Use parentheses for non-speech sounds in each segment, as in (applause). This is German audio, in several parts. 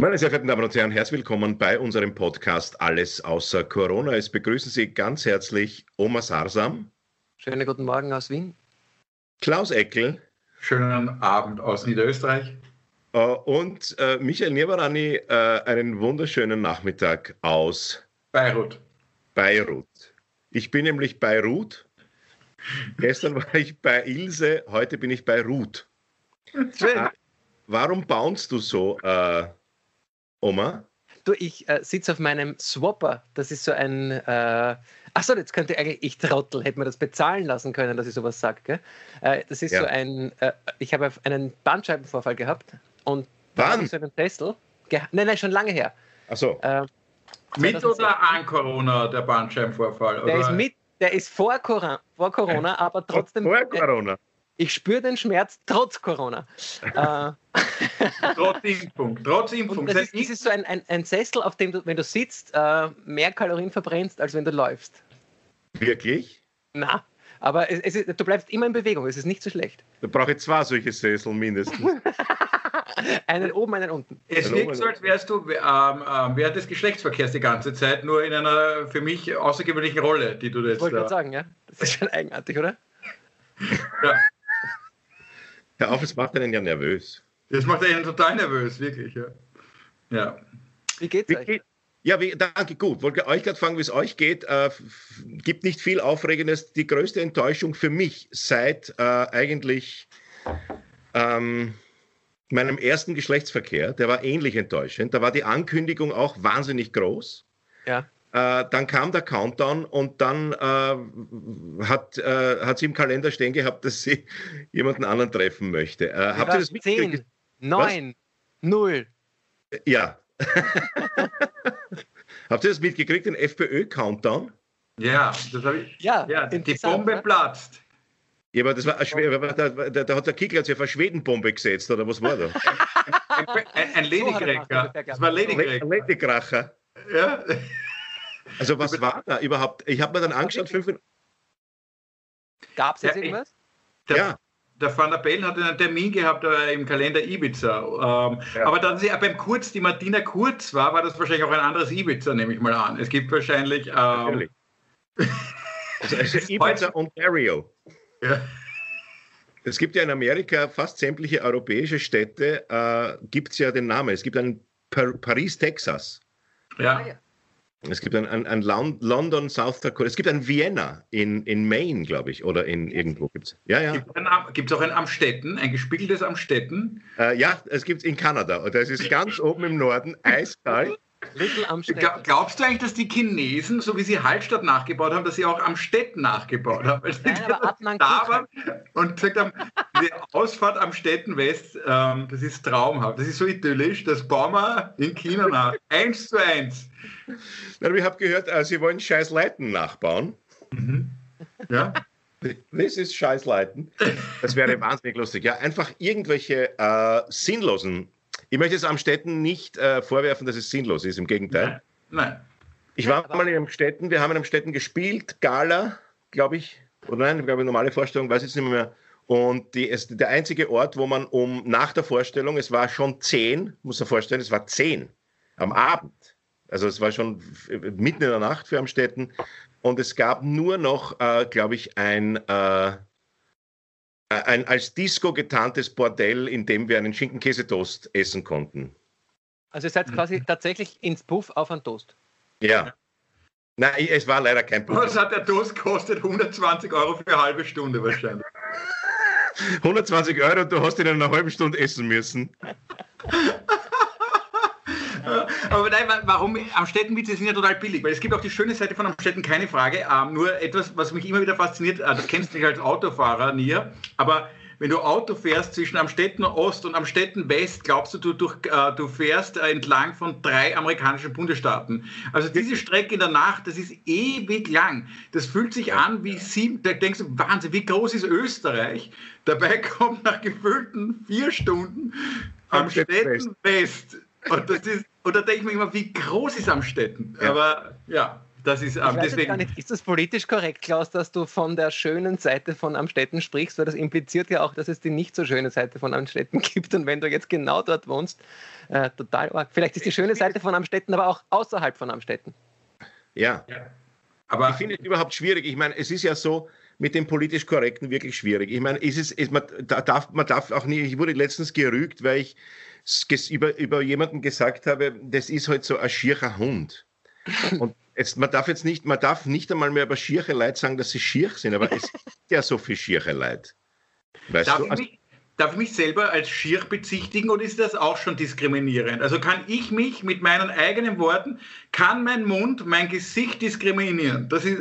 Meine sehr verehrten Damen und Herren, herzlich willkommen bei unserem Podcast Alles außer Corona. Es begrüßen Sie ganz herzlich Oma Sarsam. Schönen guten Morgen aus Wien. Klaus Eckel. Schönen Abend aus Niederösterreich. Äh, und äh, Michael Nirvarani, äh, einen wunderschönen Nachmittag aus Beirut. Beirut. Ich bin nämlich Beirut. Gestern war ich bei Ilse, heute bin ich bei Ruth. Schön. Warum baunst du so, äh, Oma? Du, ich äh, sitze auf meinem Swapper. Das ist so ein. Äh, Achso, jetzt könnte eigentlich ich Trottel, hätte mir das bezahlen lassen können, dass ich sowas sage. Äh, das ist ja. so ein. Äh, ich habe einen Bandscheibenvorfall gehabt und ich so einen Tesla. Nein, nein, schon lange her. Achso. Äh, mit oder an Corona, der Bandscheibenvorfall? Der ist mit, der ist vor Corona, vor Corona aber trotzdem. Vor Corona. Ich spüre den Schmerz trotz Corona. (laughs) trotz Impfung. Trotz Impfung. Das ist, das ist so ein, ein, ein, Sessel, auf dem du, wenn du sitzt, äh, mehr Kalorien verbrennst, als wenn du läufst. Wirklich? Na, aber es, es ist, du bleibst immer in Bewegung. Es ist nicht so schlecht. Da brauche ich zwei solche Sessel mindestens. (laughs) einen oben, einen unten. Es wirkt so, als wärst du ähm, ähm, während des Geschlechtsverkehrs die ganze Zeit, nur in einer für mich außergewöhnlichen Rolle, die du jetzt. Ich wollte gerade sagen, ja. Das ist schon eigenartig, oder? ja. Hör auf, es macht einen ja nervös. Das macht einen total nervös, wirklich. Ja. ja. Wie geht's euch? Ja, wie, danke, gut. Wollte euch gerade fragen, wie es euch geht. Äh, gibt nicht viel Aufregendes. Die größte Enttäuschung für mich seit äh, eigentlich ähm, meinem ersten Geschlechtsverkehr, der war ähnlich enttäuschend. Da war die Ankündigung auch wahnsinnig groß. Ja. Äh, dann kam der Countdown und dann äh, hat, äh, hat sie im Kalender stehen gehabt, dass sie (laughs) jemanden anderen treffen möchte. Äh, habt ihr das mitgekriegt? 10, 9, 0. Ja. (laughs) habt ihr das mitgekriegt, den FPÖ-Countdown? Ja, das habe ich. Ja, ja die Bombe ne? platzt. Ja, aber das war, da, da, da hat der Kickl sich auf eine Schwedenbombe gesetzt, oder was war da? ein, ein, ein Ladykracher. Das war Ladykracher. Ein Ladykracher. Ja. Also was war da überhaupt? Ich habe mir dann angeschaut, fünf Gab es jetzt irgendwas? Der, ja. Der Van der Bellen hat einen Termin gehabt äh, im Kalender Ibiza. Ähm, ja. Aber dann sie beim Kurz, die Martina Kurz war, war das wahrscheinlich auch ein anderes Ibiza, nehme ich mal an. Es gibt wahrscheinlich. Ähm, Natürlich. also, also Ibiza Ontario. Ja. Es gibt ja in Amerika fast sämtliche europäische Städte, äh, gibt es ja den Namen. Es gibt einen Par Paris, Texas. Ja. Es gibt ein, ein, ein, London, South Dakota. Es gibt ein Vienna in, in Maine, glaube ich, oder in irgendwo gibt es. Ja, ja. Gibt es auch ein Amstetten, ein gespiegeltes Amstetten? Äh, ja, es gibt es in Kanada. Das ist ganz oben im Norden, eiskalt. Glaubst du eigentlich, dass die Chinesen, so wie sie Hallstatt nachgebaut haben, dass sie auch am Städten nachgebaut haben? Weil Nein, aber Adnan da waren und gesagt haben, die Ausfahrt am Städten West, ähm, das ist traumhaft. Das ist so idyllisch, das bauen wir in China nach. (laughs) Eins zu eins. Nein, ich habe gehört, äh, sie wollen scheiß Leiten nachbauen. Mhm. Ja. Das ist scheiß Leiten. Das wäre wahnsinnig lustig. Ja, einfach irgendwelche äh, sinnlosen ich möchte es Amstetten nicht äh, vorwerfen, dass es sinnlos ist, im Gegenteil. Nein. nein. Ich war mal in Amstetten, wir haben in Amstetten gespielt, Gala, glaube ich, oder nein, ich glaube, normale Vorstellung, weiß ich nicht mehr. Und die, es, der einzige Ort, wo man um nach der Vorstellung, es war schon zehn, muss man vorstellen, es war zehn am Abend. Also es war schon mitten in der Nacht für Amstetten. Und es gab nur noch, äh, glaube ich, ein, äh, ein als Disco getarntes Bordell, in dem wir einen Schinken-Käsetoast essen konnten. Also ihr seid mhm. quasi tatsächlich ins Puff auf einen Toast. Ja. Nein, es war leider kein Puff. Was hat der Toast gekostet? 120 Euro für eine halbe Stunde wahrscheinlich. (laughs) 120 Euro, du hast ihn in einer halben Stunde essen müssen. (laughs) (laughs) Aber nein, warum? Amstettenwitze sind ja total billig, weil es gibt auch die schöne Seite von Amstetten, keine Frage. Ähm, nur etwas, was mich immer wieder fasziniert, äh, das kennst du nicht als Autofahrer, Nier, aber wenn du Auto fährst zwischen Amstetten Ost und Amstetten West, glaubst du, du, durch, äh, du fährst äh, entlang von drei amerikanischen Bundesstaaten. Also diese Strecke in der Nacht, das ist ewig lang. Das fühlt sich an wie sieben, da denkst du, Wahnsinn, wie groß ist Österreich? Dabei (laughs) kommt nach gefühlten vier Stunden Amstetten West. Und, das ist, und da denke ich mir immer, wie groß ist Amstetten? Ja. Aber ja. Das ist, ähm, deswegen. Nicht, ist das politisch korrekt, Klaus, dass du von der schönen Seite von Amstetten sprichst? Weil das impliziert ja auch, dass es die nicht so schöne Seite von Amstetten (laughs) gibt. Und wenn du jetzt genau dort wohnst, äh, total arg. Vielleicht ist die schöne Seite von Amstetten aber auch außerhalb von Amstetten. Ja. ja. Aber ich finde es überhaupt schwierig. Ich meine, es ist ja so, mit dem politisch Korrekten wirklich schwierig. Ich meine, ist es, ist, man, darf, man darf auch nicht, ich wurde letztens gerügt, weil ich über, über jemanden gesagt habe, das ist halt so ein schierer Hund. Und jetzt, man darf jetzt nicht, man darf nicht einmal mehr über schiere Leute sagen, dass sie schier sind, aber es gibt ja so viel schiere Leute. Weißt darf, du? Ich also mich, darf ich mich selber als schier bezichtigen oder ist das auch schon diskriminierend? Also kann ich mich mit meinen eigenen Worten, kann mein Mund mein Gesicht diskriminieren? Das ist,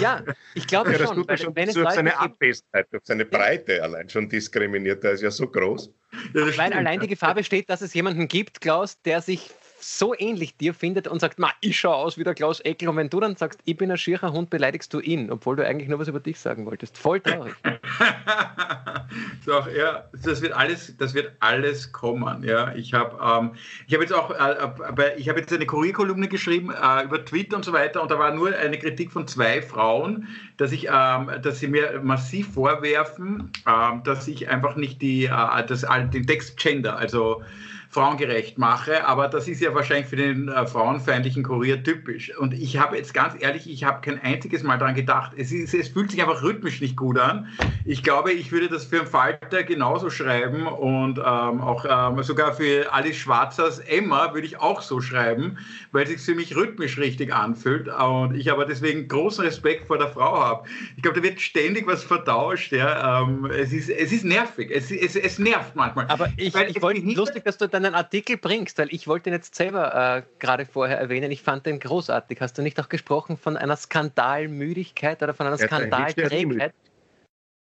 ja, ich glaube ja, das schon. Tut weil, schon wenn durch seine Abwesenheit, durch seine Breite allein schon diskriminiert. Der ist ja so groß. Ja, weil stimmt. allein die Gefahr besteht, dass es jemanden gibt, Klaus, der sich so ähnlich dir findet und sagt, Ma, ich schaue aus wie der Klaus Eckel. Und wenn du dann sagst, ich bin ein schierer Hund, beleidigst du ihn, obwohl du eigentlich nur was über dich sagen wolltest. Voll traurig. (laughs) Doch, ja, das wird alles, das wird alles kommen. Ja, ich habe ähm, ich hab jetzt auch, äh, ich habe jetzt eine Kurierkolumne geschrieben äh, über Twitter und so weiter und da war nur eine Kritik von zwei Frauen, dass ich, ähm, dass sie mir massiv vorwerfen, ähm, dass ich einfach nicht die, äh, das, den Text Gender, also frauengerecht mache, aber das ist ja wahrscheinlich für den äh, frauenfeindlichen Kurier typisch. Und ich habe jetzt ganz ehrlich, ich habe kein einziges Mal daran gedacht, es, ist, es fühlt sich einfach rhythmisch nicht gut an. Ich glaube, ich würde das für einen Falter genauso schreiben und ähm, auch ähm, sogar für Alice Schwarzers Emma würde ich auch so schreiben, weil es sich für mich rhythmisch richtig anfühlt und ich aber deswegen großen Respekt vor der Frau habe. Ich glaube, da wird ständig was vertauscht. Ja. Ähm, es, ist, es ist nervig, es, es, es nervt manchmal. Aber ich, ich wollte nicht lustig, dass du da deinen Artikel bringst, weil ich wollte ihn jetzt selber äh, gerade vorher erwähnen. Ich fand den großartig. Hast du nicht auch gesprochen von einer Skandalmüdigkeit oder von einer Skandalträgheit?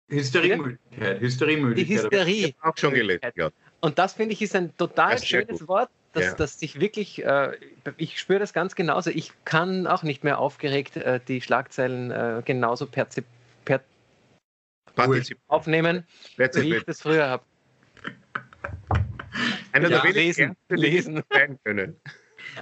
Hysteriemüdigkeit. Hysteriemüdigkeit. Die Hysterie. Ich auch schon gelesen. Ja. Und das finde ich ist ein total ist schönes Wort, dass, ja. dass sich wirklich, äh, ich spüre das ganz genauso. Ich kann auch nicht mehr aufgeregt äh, die Schlagzeilen äh, genauso per, per aufnehmen, wie ich das früher habe. Einer ja, der lesen, lesen. sein können.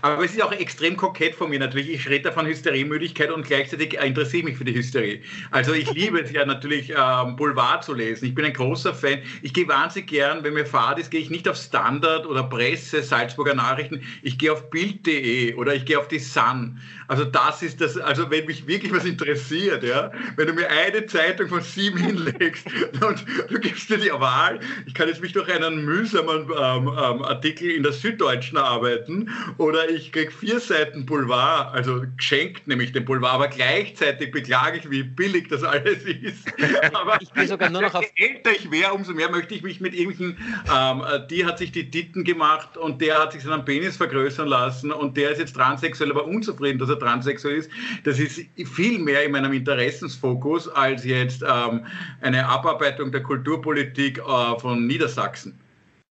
Aber es ist auch extrem kokett von mir natürlich. Ich rede da von Hysteriemüdigkeit und gleichzeitig interessiere ich mich für die Hysterie. Also ich liebe es ja natürlich, ähm, Boulevard zu lesen. Ich bin ein großer Fan. Ich gehe wahnsinnig gern, wenn mir Fahrt ist, gehe ich nicht auf Standard oder Presse, Salzburger Nachrichten. Ich gehe auf Bild.de oder ich gehe auf die Sun. Also das ist das, also wenn mich wirklich was interessiert, ja, wenn du mir eine Zeitung von sieben (laughs) hinlegst und du gibst mir die Wahl, ich kann jetzt mich durch einen mühsamen ähm, ähm, Artikel in der Süddeutschen arbeiten oder ich krieg vier Seiten Boulevard, also geschenkt nämlich den Boulevard, aber gleichzeitig beklage ich, wie billig das alles ist. (laughs) Aber ich bin sogar nur noch auf je älter ich wäre, umso mehr möchte ich mich mit irgendwelchen, ähm, die hat sich die Titten gemacht und der hat sich seinen Penis vergrößern lassen und der ist jetzt transsexuell, aber unzufrieden, dass er transsexuell ist. Das ist viel mehr in meinem Interessensfokus als jetzt ähm, eine Abarbeitung der Kulturpolitik äh, von Niedersachsen.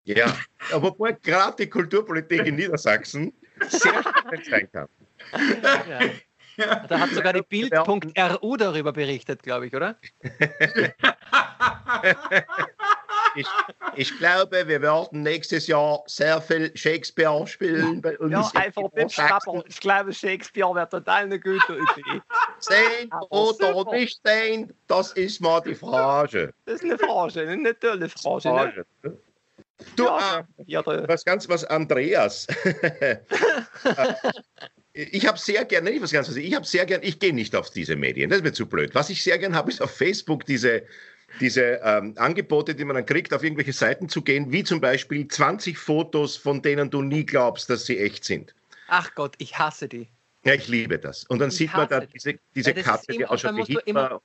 Ja, aber gerade die Kulturpolitik in Niedersachsen sehr spannend sein kann. Ja. Da hat sogar die Bild.ru darüber berichtet, glaube ich, oder? (laughs) ich, ich, glaube, wir werden nächstes Jahr sehr viel Shakespeare spielen bei uns. Ja, einfach mitschnappern. Ich glaube, Shakespeare wäre total eine gute Idee. Sehen oder super. nicht sehen, das ist mal die Frage. Das ist eine Frage, eine tolle Frage. Frage. Ne? Du, ja, äh, ja, was ganz was Andreas. (laughs) ich habe sehr gerne, nicht was ganz was, ich habe sehr gerne, ich gehe nicht auf diese Medien, das ist mir zu blöd. Was ich sehr gerne habe, ist auf Facebook diese, diese ähm, Angebote, die man dann kriegt, auf irgendwelche Seiten zu gehen, wie zum Beispiel 20 Fotos, von denen du nie glaubst, dass sie echt sind. Ach Gott, ich hasse die. Ja, ich liebe das. Und dann ich sieht man da diese, diese Karte, die ausschaut wie Hitler.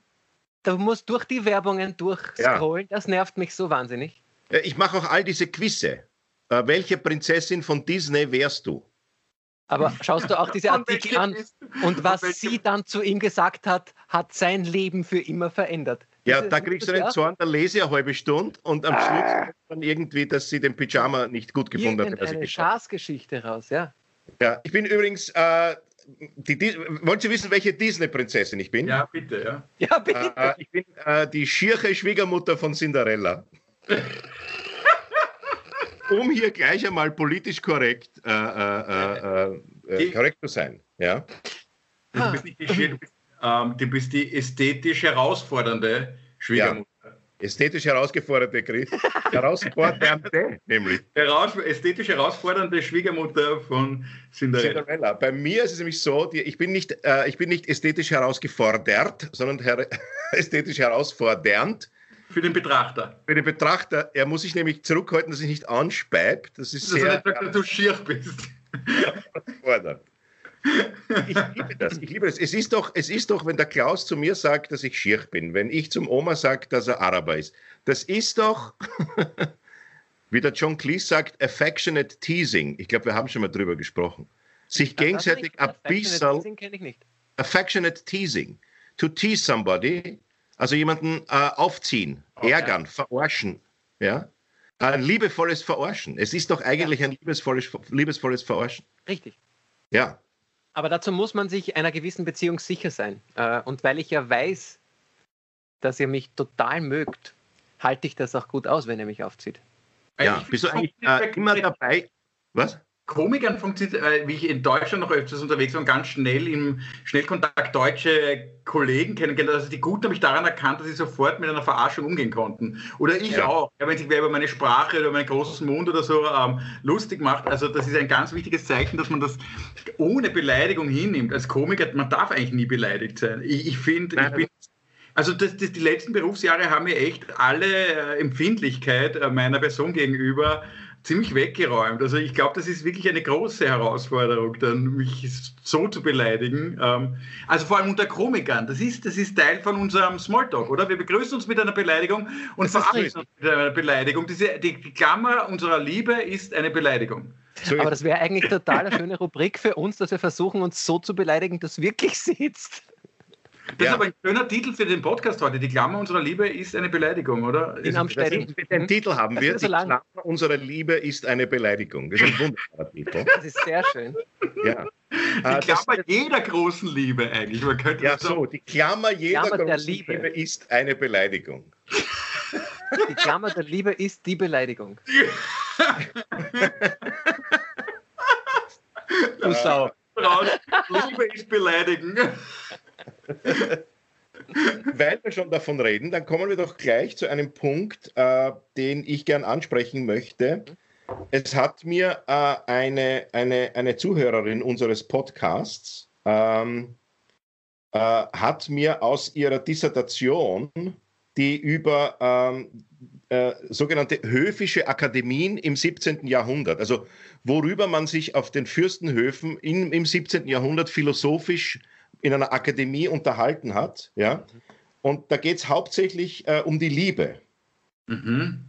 Da musst durch die Werbungen durchscrollen, ja. das nervt mich so wahnsinnig. Äh, ich mache auch all diese Quizze. Äh, welche Prinzessin von Disney wärst du? Aber schaust du auch diese (laughs) Artikel an und was sie dann zu ihm gesagt hat, hat sein Leben für immer verändert. Ja, da kriegst du den Zorn, da lese ich eine halbe Stunde und am ah. Schluss dann irgendwie, dass sie den Pyjama nicht gut gefunden hat. Eine Schaßgeschichte raus, ja. Ja, ich bin übrigens, äh, die, die, wollen Sie wissen, welche Disney-Prinzessin ich bin? Ja, bitte, ja. Ja, bitte. Äh, ich bin äh, die schiere Schwiegermutter von Cinderella um hier gleich einmal politisch korrekt, äh, äh, äh, äh korrekt zu sein. Ja? Du bist nicht die, du bist, ähm, du bist die ästhetisch herausfordernde Schwiegermutter. Ja. Ästhetisch herausgeforderte Chris. Herausfordernde, (laughs) nämlich. Heraus, ästhetisch herausfordernde Schwiegermutter von Cinderella. Cinderella. Bei mir ist es nämlich so, die, ich, bin nicht, äh, ich bin nicht ästhetisch herausgefordert, sondern her (laughs) ästhetisch herausfordernd. Für den Betrachter. Für den Betrachter. Er muss sich nämlich zurückhalten, dass ich nicht anspeibe. Das ist dass sehr. Dass du nicht dass du schier bist. Herausfordernd. Ich liebe das. Ich liebe das. Es ist, doch, es ist doch, wenn der Klaus zu mir sagt, dass ich schier bin, wenn ich zum Oma sage, dass er Araber ist. Das ist doch, (laughs) wie der John Cleese sagt, affectionate teasing. Ich glaube, wir haben schon mal drüber gesprochen. Sich gegenseitig ein bisschen. Affectionate teasing. To tease somebody, also jemanden äh, aufziehen, okay. ärgern, verarschen. Ja? Ein liebevolles Verarschen. Es ist doch eigentlich ja. ein liebesvolles, liebesvolles Verarschen. Richtig. Ja. Aber dazu muss man sich einer gewissen Beziehung sicher sein. Äh, und weil ich ja weiß, dass ihr mich total mögt, halte ich das auch gut aus, wenn ihr mich aufzieht. Ja, bist du eigentlich äh, immer dabei? Was? Komikern funktioniert, äh, wie ich in Deutschland noch öfters unterwegs war und ganz schnell im Schnellkontakt deutsche Kollegen kennengelernt. Also die gut habe ich daran erkannt, dass sie sofort mit einer Verarschung umgehen konnten. Oder ich ja. auch. Ja, wenn sich wer über meine Sprache oder meinen großen Mund oder so ähm, lustig macht. Also das ist ein ganz wichtiges Zeichen, dass man das ohne Beleidigung hinnimmt. Als Komiker, man darf eigentlich nie beleidigt sein. Ich, ich finde, ich bin also das, das, die letzten Berufsjahre haben mir echt alle äh, Empfindlichkeit äh, meiner Person gegenüber ziemlich weggeräumt. Also ich glaube, das ist wirklich eine große Herausforderung, dann mich so zu beleidigen. Ähm, also vor allem unter Komikern. Das ist, das ist Teil von unserem Smalltalk, oder? Wir begrüßen uns mit einer Beleidigung und verabschieden uns mit einer Beleidigung. Diese, die Klammer unserer Liebe ist eine Beleidigung. Aber das wäre eigentlich total eine schöne Rubrik für uns, dass wir versuchen, uns so zu beleidigen, dass wirklich sitzt. Das ja. ist aber ein schöner Titel für den Podcast heute. Die Klammer unserer Liebe ist eine Beleidigung, oder? In Amstetten. Den Titel haben wir. So die Klammer unserer Liebe ist eine Beleidigung. Das ist ein wunderbarer Titel. (laughs) Das ist sehr schön. Ja. Die äh, Klammer das, jeder großen Liebe eigentlich. Man könnte ja, so, die Klammer jeder Klammer großen Liebe. Liebe ist eine Beleidigung. Die Klammer der Liebe ist die Beleidigung. (laughs) du Sau. Liebe ist beleidigen. (laughs) Weil wir schon davon reden, dann kommen wir doch gleich zu einem Punkt, äh, den ich gern ansprechen möchte. Es hat mir äh, eine, eine, eine Zuhörerin unseres Podcasts ähm, äh, hat mir aus ihrer Dissertation, die über ähm, äh, sogenannte höfische Akademien im 17. Jahrhundert, also worüber man sich auf den Fürstenhöfen in, im 17. Jahrhundert philosophisch in einer Akademie unterhalten hat. Ja? Und da geht es hauptsächlich äh, um die Liebe. Mhm.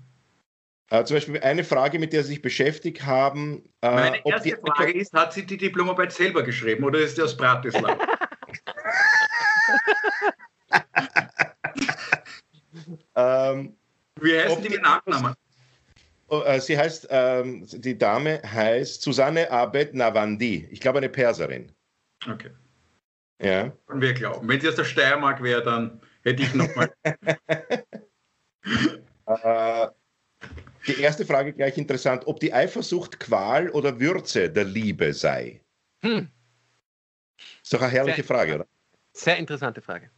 Äh, zum Beispiel eine Frage, mit der Sie sich beschäftigt haben. Äh, Meine erste die, Frage ist, hat sie die Diplomarbeit selber geschrieben oder ist sie aus Bratislava? (laughs) ähm, Wie heißt die mit Nachnamen? Oh, äh, sie heißt, ähm, die Dame heißt Susanne Abed Navandi. Ich glaube, eine Perserin. Okay. Ja. Und wir glauben. Wenn sie aus der Steiermark wäre, dann hätte ich nochmal. (laughs) äh, die erste Frage gleich interessant, ob die Eifersucht Qual oder Würze der Liebe sei. Hm. Ist doch eine herrliche Sehr Frage, oder? Sehr interessante Frage.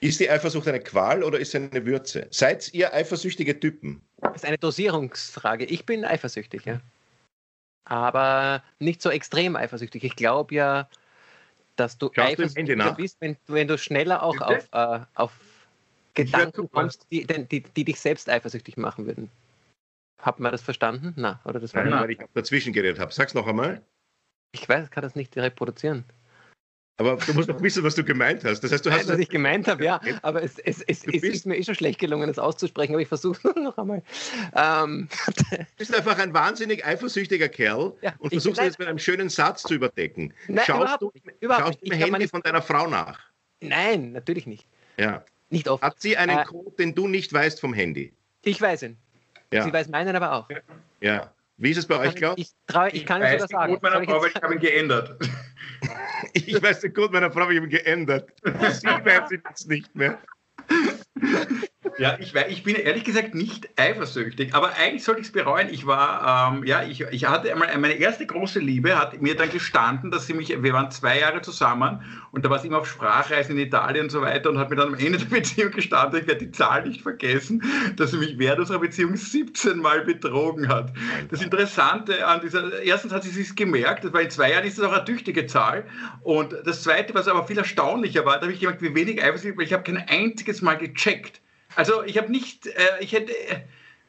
Ist die Eifersucht eine Qual oder ist sie eine Würze? Seid ihr eifersüchtige Typen? Das ist eine Dosierungsfrage. Ich bin eifersüchtig, ja. Aber nicht so extrem eifersüchtig. Ich glaube ja, dass du eifersüchtiger bist, wenn, wenn, du schneller auch auf, äh, auf Gedanken kommst, die, die, die, dich selbst eifersüchtig machen würden. Hat man das verstanden? Na, oder das war Nein, weil ich dazwischen geredet habe. Sag's noch einmal. Ich weiß, ich kann das nicht reproduzieren. Aber du musst doch wissen, was du gemeint hast. Das heißt, du Nein, hast. Was ich gemeint habe, ja. Aber es, es, es, es ist mir eh schon schlecht gelungen, das auszusprechen, aber ich versuche es (laughs) noch einmal. Ähm. Du bist einfach ein wahnsinnig eifersüchtiger Kerl ja, und versuchst es mit einem schönen Satz zu überdecken. Nein, schaust überhaupt, du, überhaupt schaust du im Handy von deiner Frau nach? Nein, natürlich nicht. Ja. Nicht oft. Hat sie einen äh, Code, den du nicht weißt vom Handy? Ich weiß ihn. Ja. Sie weiß meinen aber auch. Ja. Wie ist es bei euch, Klaus? Ich, ich, ich kann es sogar sagen. (laughs) Gut meiner Frau, ich habe ihn geändert. ich weiß den Code meiner Frau, ich habe ihn geändert. Sie weiß ihn jetzt nicht mehr. Ja, ich, ich bin ehrlich gesagt nicht eifersüchtig, aber eigentlich sollte ich es bereuen. Ich war, ähm, ja, ich, ich hatte einmal, meine erste große Liebe hat mir dann gestanden, dass sie mich, wir waren zwei Jahre zusammen und da war sie immer auf Sprachreisen in Italien und so weiter und hat mir dann am Ende der Beziehung gestanden, ich werde die Zahl nicht vergessen, dass sie mich während unserer Beziehung 17 Mal betrogen hat. Das Interessante an dieser, erstens hat sie sich gemerkt, war in zwei Jahren ist das auch eine tüchtige Zahl und das zweite, was aber viel erstaunlicher war, da habe ich gemerkt, wie wenig eifersüchtig, weil ich habe kein einziges Mal gecheckt. Also ich habe nicht, äh, ich hätte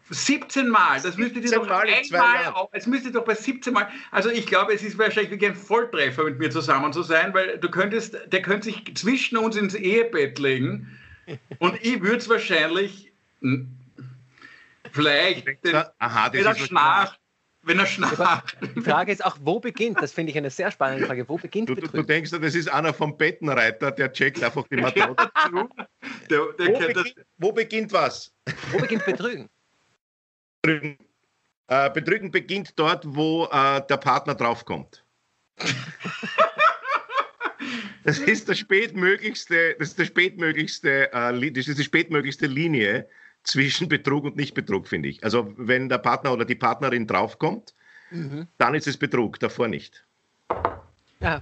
17 äh, Mal, das müsste doch Mal einmal auf, es müsste doch bei 17 Mal, also ich glaube, es ist wahrscheinlich wie ein Volltreffer mit mir zusammen zu sein, weil du könntest, der könnte sich zwischen uns ins Ehebett legen und ich würde es wahrscheinlich vielleicht, den, Aha, das wenn er schnarcht, wenn er schnarcht. Die Frage ist auch, wo beginnt? Das finde ich eine sehr spannende Frage. Wo beginnt du, du, denkst, das ist einer vom Bettenreiter, der checkt einfach die Matrose. (laughs) der, der wo, beginnt, wo, beginnt, was? Wo beginnt Betrügen? Betrügen, äh, Betrügen beginnt dort, wo äh, der Partner draufkommt. (laughs) Das ist der spätmöglichste, das ist der spätmöglichste, äh, das ist die spätmöglichste Linie zwischen Betrug und Nichtbetrug, finde ich. Also wenn der Partner oder die Partnerin draufkommt, mhm. dann ist es Betrug, davor nicht. Ja.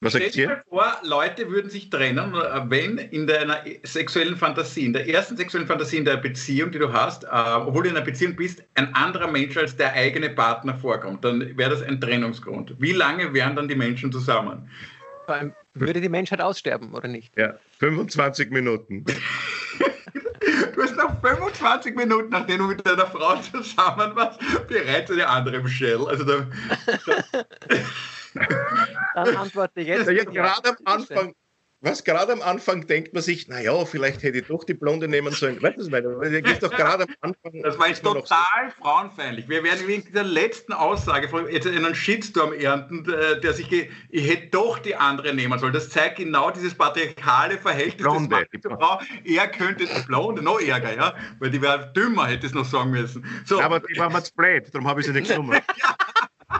Was sagt ihr? vor, Leute würden sich trennen, wenn in deiner sexuellen Fantasie, in der ersten sexuellen Fantasie in der Beziehung, die du hast, äh, obwohl du in einer Beziehung bist, ein anderer Mensch als der eigene Partner vorkommt, dann wäre das ein Trennungsgrund. Wie lange wären dann die Menschen zusammen? Würde die Menschheit aussterben oder nicht? Ja, 25 Minuten. (laughs) Du hast nach 25 Minuten, nachdem du mit deiner Frau zusammen warst, bereits eine andere im Shell. Also da, (laughs) Dann antworte ich jetzt. Ja, gerade am Anfang, was gerade am Anfang denkt man sich, naja, vielleicht hätte ich doch die Blonde nehmen sollen. Weißt du, was doch gerade am Anfang. Das war jetzt total so. frauenfeindlich. Wir werden wegen dieser letzten Aussage von jetzt einen Shitstorm ernten, der sich, ich hätte doch die andere nehmen sollen. Das zeigt genau dieses patriarchale Verhältnis Blonde, des zur Frau. Er könnte die Blonde, noch ärger, ja, weil die wäre dümmer, hätte es noch sagen müssen. So. aber die war mir zu blöd, darum habe ich sie nicht (laughs) genommen. ja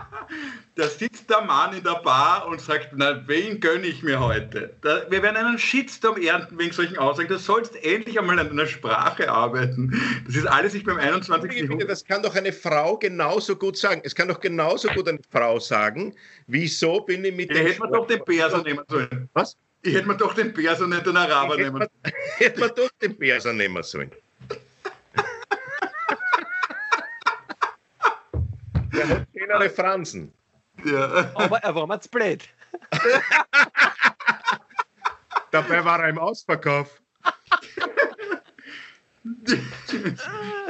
(laughs) da sitzt der Mann in der Bar und sagt, na, wen gönne ich mir heute? Da, wir werden einen Shitstorm ernten wegen solchen Aussagen. Du sollst endlich einmal an deiner Sprache arbeiten. Das ist alles nicht beim 21. Jahrhundert. Das kann doch eine Frau genauso gut sagen. Es kann doch genauso gut eine Frau sagen, wieso bin ich mit ja, dem... Hätte man doch den Perser nehmen sollen. Was? Ich hätte mir doch den Perser nicht den Araber nehmen sollen. (laughs) Hätte man doch den Perser nehmen sollen. Der hat schönere Fransen. Ja. Aber er war mir zu blöd. Dabei war er im Ausverkauf.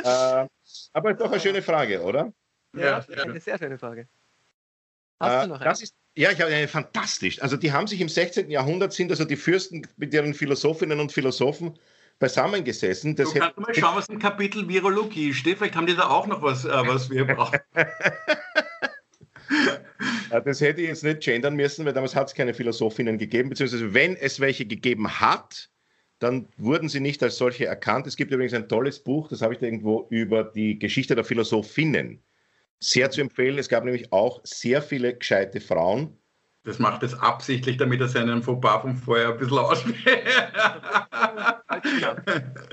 äh, aber doch eine schöne Frage, oder? Ja, ja. eine sehr schöne Frage. Hast äh, du noch eine? Das ist, ja, ich habe eine fantastisch. Also die haben sich im 16. Jahrhundert sind also die Fürsten mit ihren Philosophinnen und Philosophen beisammengesessen. Das du kannst mal schauen, was im Kapitel Virologie steht. Vielleicht haben die da auch noch was, äh, was wir brauchen. (laughs) (laughs) das hätte ich jetzt nicht gendern müssen, weil damals hat es keine Philosophinnen gegeben, beziehungsweise wenn es welche gegeben hat, dann wurden sie nicht als solche erkannt. Es gibt übrigens ein tolles Buch, das habe ich da irgendwo über die Geschichte der Philosophinnen. Sehr zu empfehlen. Es gab nämlich auch sehr viele gescheite Frauen. Das macht es absichtlich, damit er seinen Fauxpas vom Vorher ein bisschen (laughs)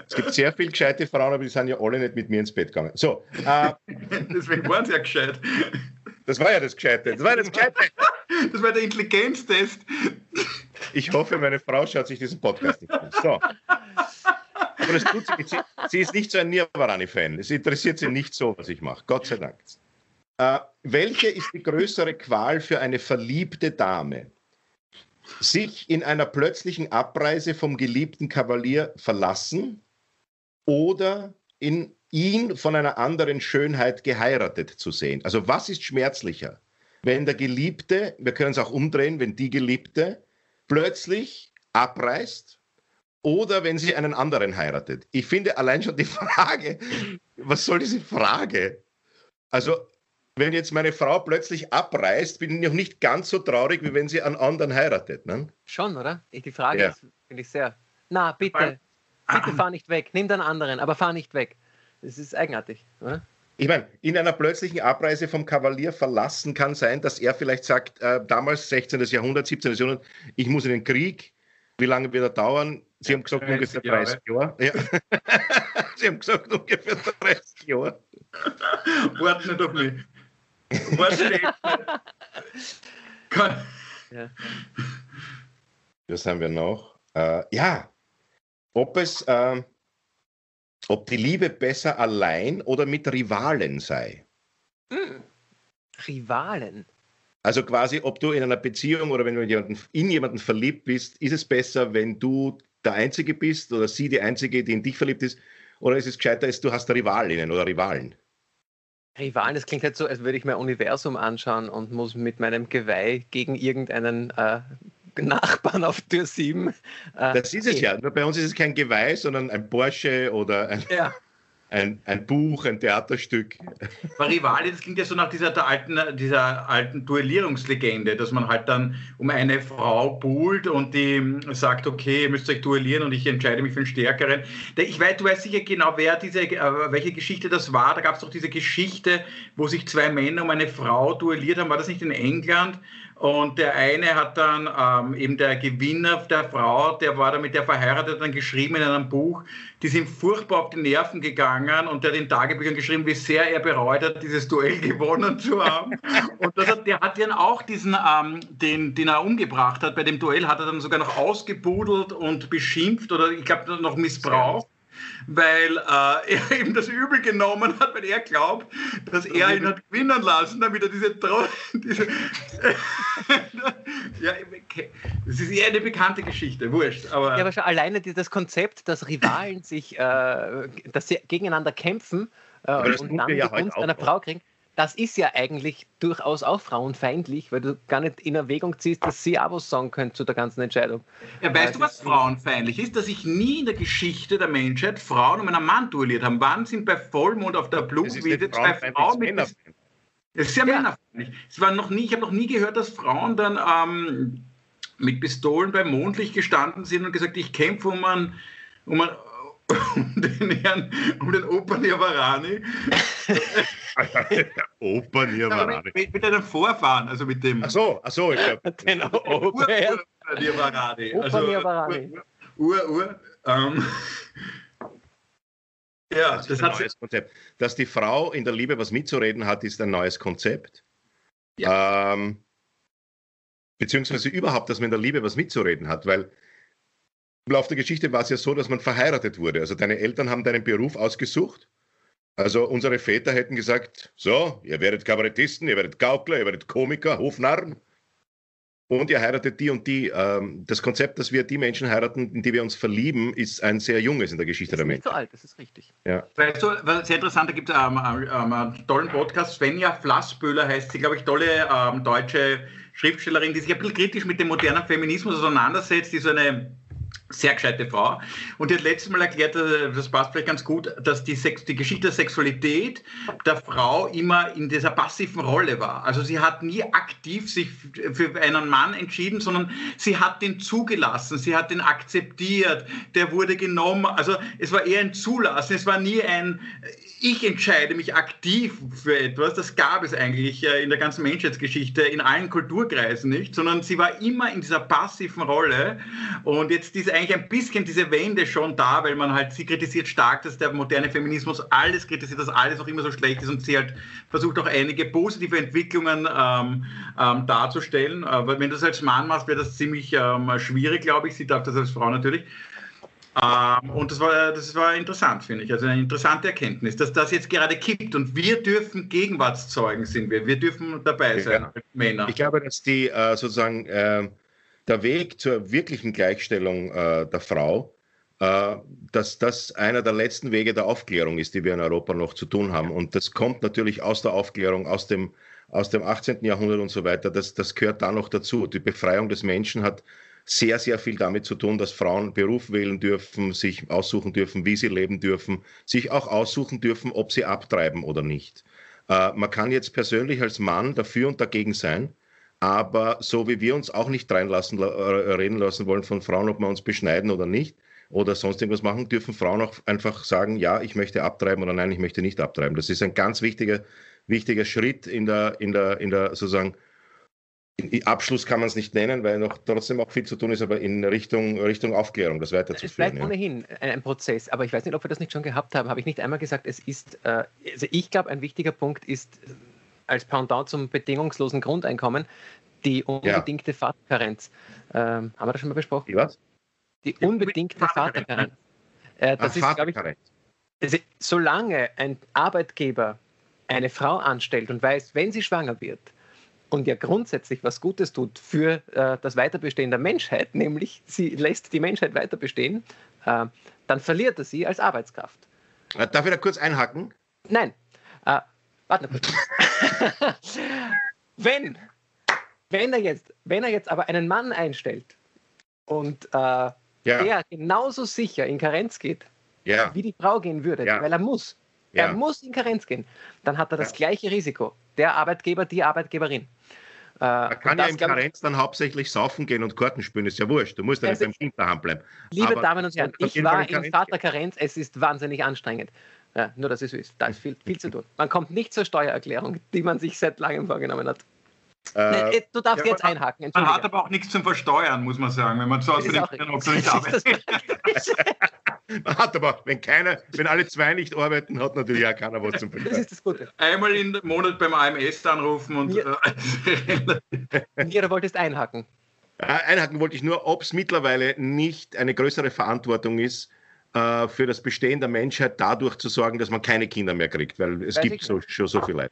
es gibt sehr viele gescheite Frauen, aber die sind ja alle nicht mit mir ins Bett gegangen. So, äh, (laughs) Deswegen waren sie ja gescheit. Das war ja das Gescheite. Das war das Gescheite. Das war der Intelligenztest. Ich hoffe, meine Frau schaut sich diesen Podcast nicht an. So. Aber das tut sie, sie, sie ist nicht so ein Nirvarani-Fan. Es interessiert sie nicht so, was ich mache. Gott sei Dank. Äh, welche ist die größere Qual für eine verliebte Dame? Sich in einer plötzlichen Abreise vom geliebten Kavalier verlassen oder in ihn von einer anderen Schönheit geheiratet zu sehen. Also was ist schmerzlicher? Wenn der Geliebte, wir können es auch umdrehen, wenn die Geliebte plötzlich abreist oder wenn sie einen anderen heiratet. Ich finde allein schon die (laughs) Frage, was soll diese Frage? Also wenn jetzt meine Frau plötzlich abreist, bin ich noch nicht ganz so traurig, wie wenn sie einen anderen heiratet. Ne? Schon, oder? Die Frage ja. finde ich sehr. Na, bitte, bitte fahr nicht weg. Nimm den anderen, aber fahr nicht weg. Das ist eigenartig, oder? Ich meine, in einer plötzlichen Abreise vom Kavalier verlassen kann sein, dass er vielleicht sagt, äh, damals 16. Jahrhundert, 17. Jahrhundert, ich muss in den Krieg, wie lange wird er dauern? Sie haben gesagt ungefähr 30 Jahre. Ja. (laughs) Sie haben gesagt ungefähr 30 Jahre. Warten nicht auf mich. Ja. Was haben wir noch? Äh, ja, ob es, äh, ob die Liebe besser allein oder mit Rivalen sei. Hm. Rivalen? Also quasi, ob du in einer Beziehung oder wenn du in jemanden, in jemanden verliebt bist, ist es besser, wenn du der Einzige bist oder sie die Einzige, die in dich verliebt ist? Oder ist es gescheiter, dass du hast Rivalinnen oder Rivalen? Rivalen, das klingt halt so, als würde ich mein Universum anschauen und muss mit meinem Geweih gegen irgendeinen äh, Nachbarn auf Tür 7. Äh, das ist es ja. Nur bei uns ist es kein Geweih, sondern ein Porsche oder ein. Ja ein, ein Buch, ein Theaterstück. Rivali, das klingt ja so nach dieser alten, dieser alten Duellierungslegende, dass man halt dann um eine Frau buhlt und die sagt, okay, ihr müsst euch duellieren und ich entscheide mich für den Stärkeren. Ich weiß, du weißt sicher genau, wer diese, äh, welche Geschichte das war. Da gab es doch diese Geschichte, wo sich zwei Männer um eine Frau duelliert haben. War das nicht in England? Und der eine hat dann ähm, eben der Gewinner der Frau, der war dann mit der verheiratet, dann geschrieben in einem Buch, die sind furchtbar auf die Nerven gegangen und der hat in Tagebüchern geschrieben, wie sehr er bereut hat, dieses Duell (laughs) gewonnen zu haben. und hat, der hat dann auch diesen, ähm, den, den er umgebracht hat, bei dem Duell hat er dann sogar noch ausgebudelt und beschimpft oder ich glaube noch missbraucht weil äh, er eben das Übel genommen hat, weil er glaubt, dass er ihn hat gewinnen lassen, damit er diese, (laughs) diese (laughs) ja, das ist eher eine bekannte Geschichte, wurscht. Aber ja, aber schon alleine das Konzept, dass Rivalen sich, äh, dass sie gegeneinander kämpfen äh, und dann die ja Gunst einer Frau kriegen, das ist ja eigentlich durchaus auch frauenfeindlich, weil du gar nicht in Erwägung ziehst, dass sie auch was sagen können zu der ganzen Entscheidung. Ja, weißt du, was frauenfeindlich ist? Dass sich nie in der Geschichte der Menschheit Frauen um einen Mann duelliert haben. Wann sind bei Vollmond auf der Blumenwiese zwei Frauen mit... Das ist ja, ja. männerfeindlich. Es war noch nie, ich habe noch nie gehört, dass Frauen dann ähm, mit Pistolen beim Mondlicht gestanden sind und gesagt, ich kämpfe um einen, um einen um den Herrn, um den Opa Niavarani. (laughs) Opa Niavarani. Mit, mit, einem Vorfahren, also mit dem. Ach so, ach so, ich glaube. (laughs) Den Opa Niavarani. Also, Niavarani. Ur, Ur, ähm, ja, das, das ist ein neues Konzept. Dass die Frau in der Liebe was mitzureden hat, ist ein neues Konzept. Ja. Ähm, beziehungsweise überhaupt, dass man in der Liebe was mitzureden hat, weil im Laufe der Geschichte war es ja so, dass man verheiratet wurde. Also deine Eltern haben deinen Beruf ausgesucht. Also unsere Väter hätten gesagt, so, ihr werdet Kabarettisten, ihr werdet Gaukler, ihr werdet Komiker, Hofnarren und ihr heiratet die und die. Ähm, das Konzept, dass wir die Menschen heiraten, in die wir uns verlieben, ist ein sehr junges in der Geschichte der Menschen. Nicht so alt, das ist richtig. Ja. Weißt du, sehr interessant, da gibt es ähm, ähm, einen tollen Podcast, Svenja Flassböhler heißt sie, glaube ich, tolle ähm, deutsche Schriftstellerin, die sich ein bisschen kritisch mit dem modernen Feminismus auseinandersetzt, die so eine sehr gescheite Frau. Und die hat letztes Mal erklärt, äh, das passt vielleicht ganz gut, dass die, Sex, die Geschichte der Sexualität der Frau immer in dieser passiven Rolle war. Also sie hat nie aktiv sich für einen Mann entschieden, sondern sie hat den zugelassen, sie hat den akzeptiert, der wurde genommen. Also es war eher ein Zulassen, es war nie ein, ich entscheide mich aktiv für etwas. Das gab es eigentlich äh, in der ganzen Menschheitsgeschichte, in allen Kulturkreisen nicht, sondern sie war immer in dieser passiven Rolle. Und jetzt ist eigentlich ein bisschen diese Wende schon da, weil man halt, sie kritisiert stark, dass der moderne Feminismus alles kritisiert, dass alles auch immer so schlecht ist und sie halt versucht auch einige positive Entwicklungen ähm, ähm, darzustellen. Aber wenn du das als Mann machst, wäre das ziemlich ähm, schwierig, glaube ich. Sie darf das als Frau natürlich. Ähm, und das war, das war interessant, finde ich. Also eine interessante Erkenntnis, dass das jetzt gerade kippt und wir dürfen Gegenwartszeugen sind wir. Wir dürfen dabei sein, ja. Männer. Ich glaube, dass die äh, sozusagen äh, der Weg zur wirklichen Gleichstellung äh, der Frau, äh, dass das einer der letzten Wege der Aufklärung ist, die wir in Europa noch zu tun haben. Und das kommt natürlich aus der Aufklärung, aus dem, aus dem 18. Jahrhundert und so weiter. Das, das gehört da noch dazu. Die Befreiung des Menschen hat sehr, sehr viel damit zu tun, dass Frauen Beruf wählen dürfen, sich aussuchen dürfen, wie sie leben dürfen, sich auch aussuchen dürfen, ob sie abtreiben oder nicht. Äh, man kann jetzt persönlich als Mann dafür und dagegen sein, aber so wie wir uns auch nicht reinlassen, äh, reden lassen wollen von Frauen, ob wir uns beschneiden oder nicht, oder sonst irgendwas machen, dürfen Frauen auch einfach sagen, ja, ich möchte abtreiben oder nein, ich möchte nicht abtreiben. Das ist ein ganz wichtiger, wichtiger Schritt in der, in der, in der sozusagen Abschluss kann man es nicht nennen, weil noch trotzdem auch viel zu tun ist, aber in Richtung, Richtung Aufklärung, das weiterzuführen. Es bleibt ja. ohnehin ein Prozess, aber ich weiß nicht, ob wir das nicht schon gehabt haben. Habe ich nicht einmal gesagt, es ist, äh, also ich glaube, ein wichtiger Punkt ist als Pendant zum bedingungslosen Grundeinkommen die unbedingte ja. Vaterkarenz. Ähm, haben wir das schon mal besprochen? Die was? Die unbedingte Vaterkarenz. Äh, das Ach, ist, glaube ich, also, solange ein Arbeitgeber eine Frau anstellt und weiß, wenn sie schwanger wird, und ja grundsätzlich was Gutes tut für äh, das Weiterbestehen der Menschheit, (laughs) nämlich sie lässt die Menschheit weiterbestehen, äh, dann verliert er sie als Arbeitskraft. Äh, darf ich da kurz einhaken? Nein. Warte kurz. (laughs) wenn, wenn, er jetzt, wenn er jetzt aber einen Mann einstellt und äh, ja. der genauso sicher in Karenz geht, ja. wie die Frau gehen würde, ja. weil er muss, er muss in Karenz gehen, dann hat er das gleiche Risiko. Der Arbeitgeber, die Arbeitgeberin. Äh, er kann ja im Karenz dann hauptsächlich saufen gehen und Karten spielen, ist ja wurscht. Du musst ja nicht beim Kind daheim bleiben. Liebe Aber Damen und Herren, ich war im Vaterkarenz, es ist wahnsinnig anstrengend. Ja, nur, dass es so ist. Da ist viel, viel zu tun. Man kommt nicht zur Steuererklärung, die man sich seit langem vorgenommen hat. Äh, nee, du darfst ja, jetzt einhaken. Man hat aber auch nichts zum Versteuern, muss man sagen, wenn man zu Hause den Kindern nicht arbeitet. (laughs) Man hat aber, wenn keiner, wenn alle zwei nicht arbeiten, hat natürlich auch keiner was zum Versteuern. Das ist das Gute. Einmal im Monat beim AMS anrufen und. Ja, ja du wolltest einhaken. Einhaken wollte ich nur, ob es mittlerweile nicht eine größere Verantwortung ist, äh, für das Bestehen der Menschheit dadurch zu sorgen, dass man keine Kinder mehr kriegt, weil es Weiß gibt so, schon so viel Leid.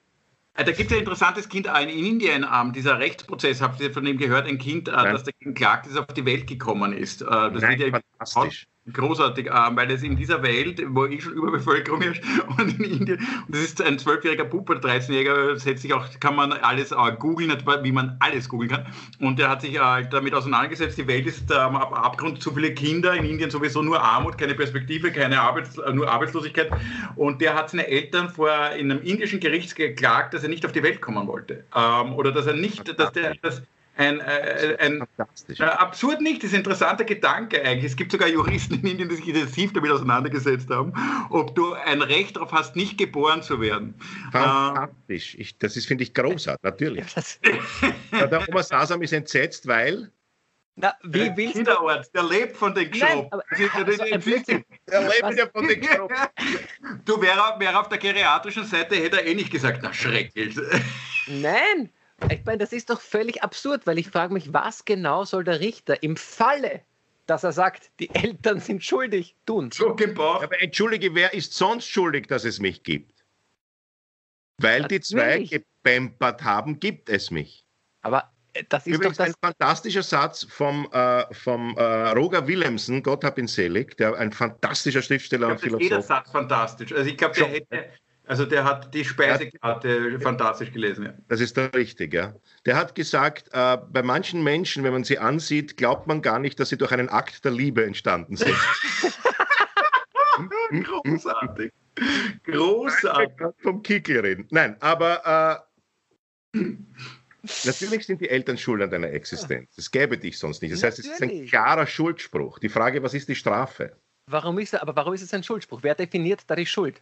Äh, da gibt es ein interessantes Kind in Indien, dieser Rechtsprozess, habt ihr von dem gehört, ein Kind, äh, das dagegen klagt, das auf die Welt gekommen ist. Das Nein, wird ja fantastisch großartig, äh, weil es in dieser Welt, wo ich schon Überbevölkerung ist, (laughs) und in Indien, und das ist ein zwölfjähriger oder 13-jähriger, setzt sich auch, kann man alles äh, googeln, wie man alles googeln kann. Und der hat sich äh, damit auseinandergesetzt, die Welt ist am Abgrund, zu viele Kinder, in Indien sowieso nur Armut, keine Perspektive, keine Arbeits nur Arbeitslosigkeit. Und der hat seine Eltern vor in einem indischen Gericht geklagt, dass er nicht auf die Welt kommen wollte. Ähm, oder dass er nicht, dass der, dass, ein, äh, ein äh, absurd nicht, das ist ein interessanter Gedanke eigentlich. Es gibt sogar Juristen in Indien, die sich intensiv damit auseinandergesetzt haben, ob du ein Recht darauf hast, nicht geboren zu werden. Fantastisch. Ich, das ist, finde ich, großartig, natürlich. ja, der Oma Sasam ist entsetzt, weil na, wie willst Kinderort, der lebt von den Geschob. der lebt ja von den Geschob. (laughs) Du wäre wär auf der geriatrischen Seite, hätte er eh nicht gesagt, na schrecklich. Nein, ich meine, das ist doch völlig absurd, weil ich frage mich, was genau soll der Richter im Falle, dass er sagt, die Eltern sind schuldig, tun? So gebraucht. Aber entschuldige, wer ist sonst schuldig, dass es mich gibt? Weil Natürlich. die zwei gepempert haben, gibt es mich. Aber äh, das ist Übrigens doch das ein fantastischer Satz vom, äh, vom äh, Roger Willemsen, Gott hab ihn selig, der ein fantastischer Schriftsteller ich glaub, und Philosoph. Jeder Satz fantastisch. Also ich glaube, der hätte also der hat die Speisekarte ja. fantastisch gelesen. Ja. Das ist doch richtig, ja. Der hat gesagt, äh, bei manchen Menschen, wenn man sie ansieht, glaubt man gar nicht, dass sie durch einen Akt der Liebe entstanden sind. (laughs) Großartig. Großartig. Vom Kickel reden. Nein, aber äh, natürlich sind die Eltern schuld an deiner Existenz. Das gäbe dich sonst nicht. Das heißt, es ist ein klarer Schuldspruch. Die Frage, was ist die Strafe? Warum ist er, aber warum ist es ein Schuldspruch? Wer definiert da die Schuld?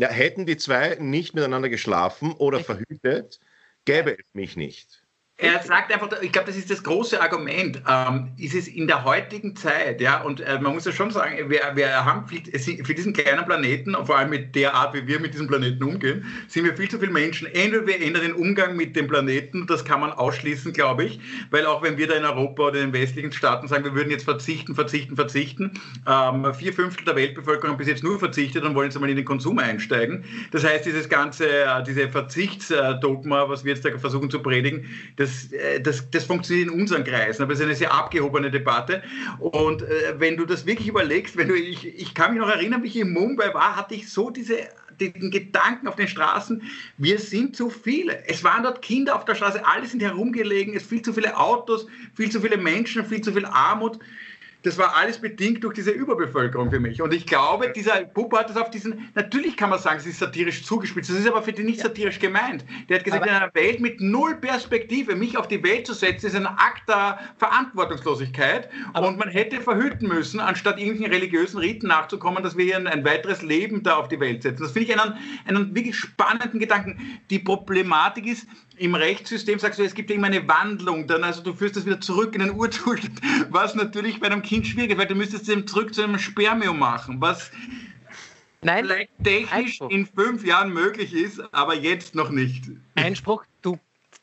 Ja, hätten die zwei nicht miteinander geschlafen oder verhütet, gäbe es mich nicht. Er sagt einfach, ich glaube, das ist das große Argument. Ähm, ist es in der heutigen Zeit, ja, und äh, man muss ja schon sagen, wir, wir haben für, für, diesen kleinen Planeten, vor allem mit der Art, wie wir mit diesem Planeten umgehen, sind wir viel zu viele Menschen. Entweder wir ändern den Umgang mit dem Planeten, das kann man ausschließen, glaube ich, weil auch wenn wir da in Europa oder in den westlichen Staaten sagen, wir würden jetzt verzichten, verzichten, verzichten, ähm, vier Fünftel der Weltbevölkerung haben bis jetzt nur verzichtet und wollen jetzt einmal in den Konsum einsteigen. Das heißt, dieses ganze, äh, diese Verzichtsdogma, was wir jetzt da versuchen zu predigen, das das, äh, das, das funktioniert in unseren Kreisen, aber es ist eine sehr abgehobene Debatte. Und äh, wenn du das wirklich überlegst, wenn du, ich, ich kann mich noch erinnern, wie ich in Mumbai war, hatte ich so diese den Gedanken auf den Straßen, wir sind zu viele. Es waren dort Kinder auf der Straße, alle sind herumgelegen, es viel zu viele Autos, viel zu viele Menschen, viel zu viel Armut das war alles bedingt durch diese Überbevölkerung für mich. Und ich glaube, dieser Puppe hat das auf diesen, natürlich kann man sagen, es ist satirisch zugespitzt, das ist aber für die nicht satirisch gemeint. Der hat gesagt, aber in einer Welt mit null Perspektive, mich auf die Welt zu setzen, ist ein Akt der Verantwortungslosigkeit. und man hätte verhüten müssen, anstatt irgendwelchen religiösen Riten nachzukommen, dass wir hier ein, ein weiteres Leben da auf die Welt setzen. Das finde ich einen, einen wirklich spannenden Gedanken. Die Problematik ist, im Rechtssystem sagst du, es gibt immer eine Wandlung, dann also du führst das wieder zurück in den Urzustand, (laughs) was natürlich bei einem Kind schwierig ist, weil du müsstest es zurück zu einem Spermium machen, was Nein, vielleicht technisch Einspruch. in fünf Jahren möglich ist, aber jetzt noch nicht. Einspruch, du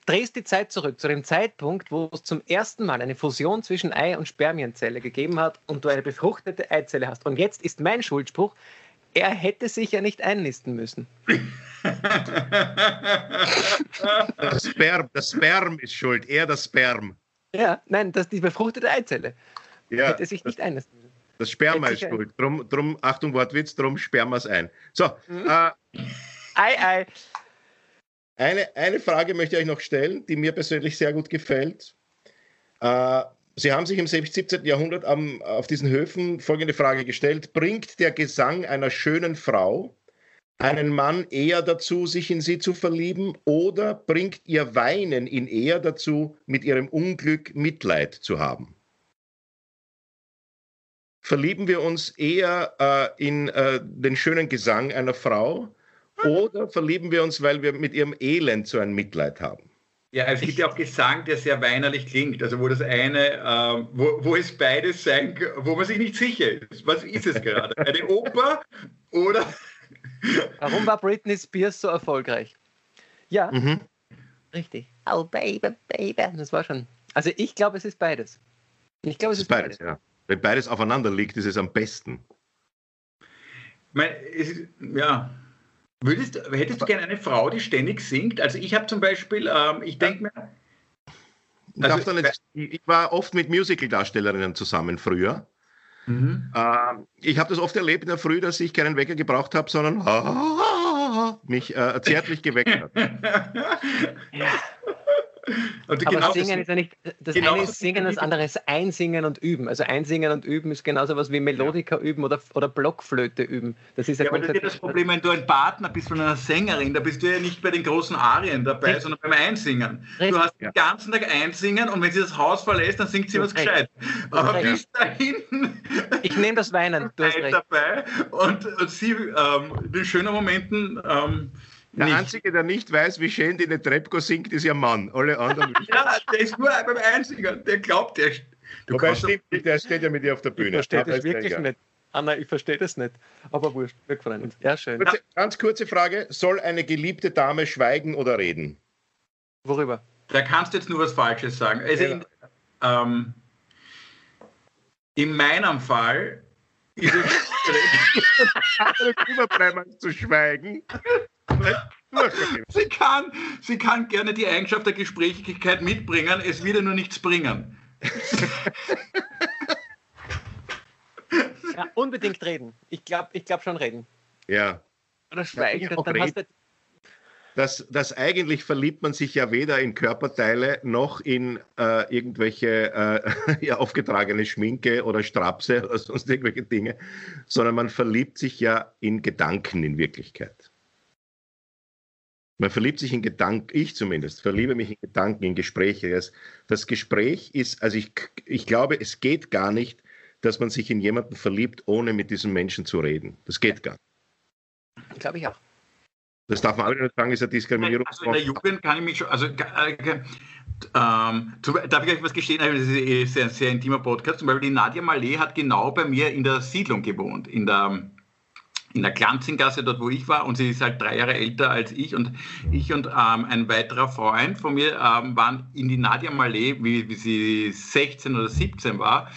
drehst die Zeit zurück zu dem Zeitpunkt, wo es zum ersten Mal eine Fusion zwischen Ei- und Spermienzelle gegeben hat und du eine befruchtete Eizelle hast. Und jetzt ist mein Schuldspruch, er hätte sich ja nicht einnisten müssen. Das Sperm, das Sperm ist schuld, er das Sperm. Ja, nein, das die befruchtete Eizelle. Ja, hätte sich nicht müssen. Das Sperma ist schuld. Drum, drum, Achtung, Wortwitz, drum es ein. So. Mhm. Äh, ei, ei. Eine, eine Frage möchte ich euch noch stellen, die mir persönlich sehr gut gefällt. Äh, Sie haben sich im 17. Jahrhundert am, auf diesen Höfen folgende Frage gestellt. Bringt der Gesang einer schönen Frau einen Mann eher dazu, sich in sie zu verlieben, oder bringt ihr Weinen ihn eher dazu, mit ihrem Unglück Mitleid zu haben? Verlieben wir uns eher äh, in äh, den schönen Gesang einer Frau oder verlieben wir uns, weil wir mit ihrem Elend so ein Mitleid haben? Ja, es gibt ja auch Gesang, der sehr weinerlich klingt, also wo das eine, äh, wo, wo es beides sein, wo man sich nicht sicher ist. Was ist es gerade? Eine Oper oder? Warum war Britney Spears so erfolgreich? Ja, mhm. richtig. Oh Baby, Baby, das war schon. Also ich glaube, es ist beides. Ich glaube, es, es ist beides. beides. Ja. Wenn beides aufeinander liegt, ist es am besten. Mein, ist, ja, Würdest, hättest du gerne eine Frau, die ständig singt? Also ich habe zum Beispiel, ähm, ich denke mir... Also, nicht, ich war oft mit Musical-Darstellerinnen zusammen früher. Mhm. Ähm, ich habe das oft erlebt in der Früh, dass ich keinen Wecker gebraucht habe, sondern (laughs) mich äh, zärtlich geweckt hat. (laughs) ja. Aber genau Singen ist ja nicht, das genau eine ist Singen, das andere ist Einsingen und Üben. Also Einsingen und Üben ist genauso was wie Melodika ja. üben oder, oder Blockflöte üben. Das ist ja, ja aber das ist das Problem, wenn du ein Partner bist von einer Sängerin, da bist du ja nicht bei den großen Arien dabei, Richtig. sondern beim Einsingen. Richtig. Du hast den ganzen Tag Einsingen und wenn sie das Haus verlässt, dann singt sie was gescheit. Aber bis dahin... Ich nehme das Weinen, du hast recht. dabei und, und sie, ähm, in schönen Momenten... Ähm, der nicht. Einzige, der nicht weiß, wie schön die Trepko singt, ist ihr Mann. Alle anderen. (laughs) ja, der ist nur beim Einzigen. Der glaubt, der. Du Wobei stimmt, der steht ja mit dir auf der Bühne. Ich verstehe das wirklich ja. nicht. Anna, ich verstehe das nicht. Aber wurscht, wir freuen uns. Ja, schön. Kurze, ganz kurze Frage: Soll eine geliebte Dame schweigen oder reden? Worüber? Da kannst du jetzt nur was Falsches sagen. Also ja. in, ähm, in meinem Fall ist es. (laughs) Überbleiben zu schweigen. Sie, kann, sie kann gerne die Eigenschaft der Gesprächigkeit mitbringen, es wird ihr nur nichts bringen. Ja, unbedingt reden. Ich glaube ich glaub schon reden. Ja. Oder schweigen. Ja, dann hast du das, das eigentlich verliebt man sich ja weder in Körperteile noch in äh, irgendwelche äh, (laughs) ja, aufgetragene Schminke oder Strapse oder sonst irgendwelche Dinge, sondern man verliebt sich ja in Gedanken in Wirklichkeit. Man verliebt sich in Gedanken, ich zumindest, verliebe mich in Gedanken, in Gespräche. Das, Gespräch ist, also ich, ich glaube, es geht gar nicht, dass man sich in jemanden verliebt, ohne mit diesem Menschen zu reden. Das geht gar nicht. Glaube ich auch. Das darf man auch nicht sagen, ist eine Diskriminierung. Also in der Jugend kann ich mich schon, also äh, ähm, darf ich euch was gestehen? Das ist ein sehr, sehr intimer Podcast. Zum Beispiel die Nadia Malé hat genau bei mir in der Siedlung gewohnt, in der in der Glanzinggasse, dort wo ich war, und sie ist halt drei Jahre älter als ich. Und ich und ähm, ein weiterer Freund von mir ähm, waren in die Nadia Malé, wie, wie sie 16 oder 17 war,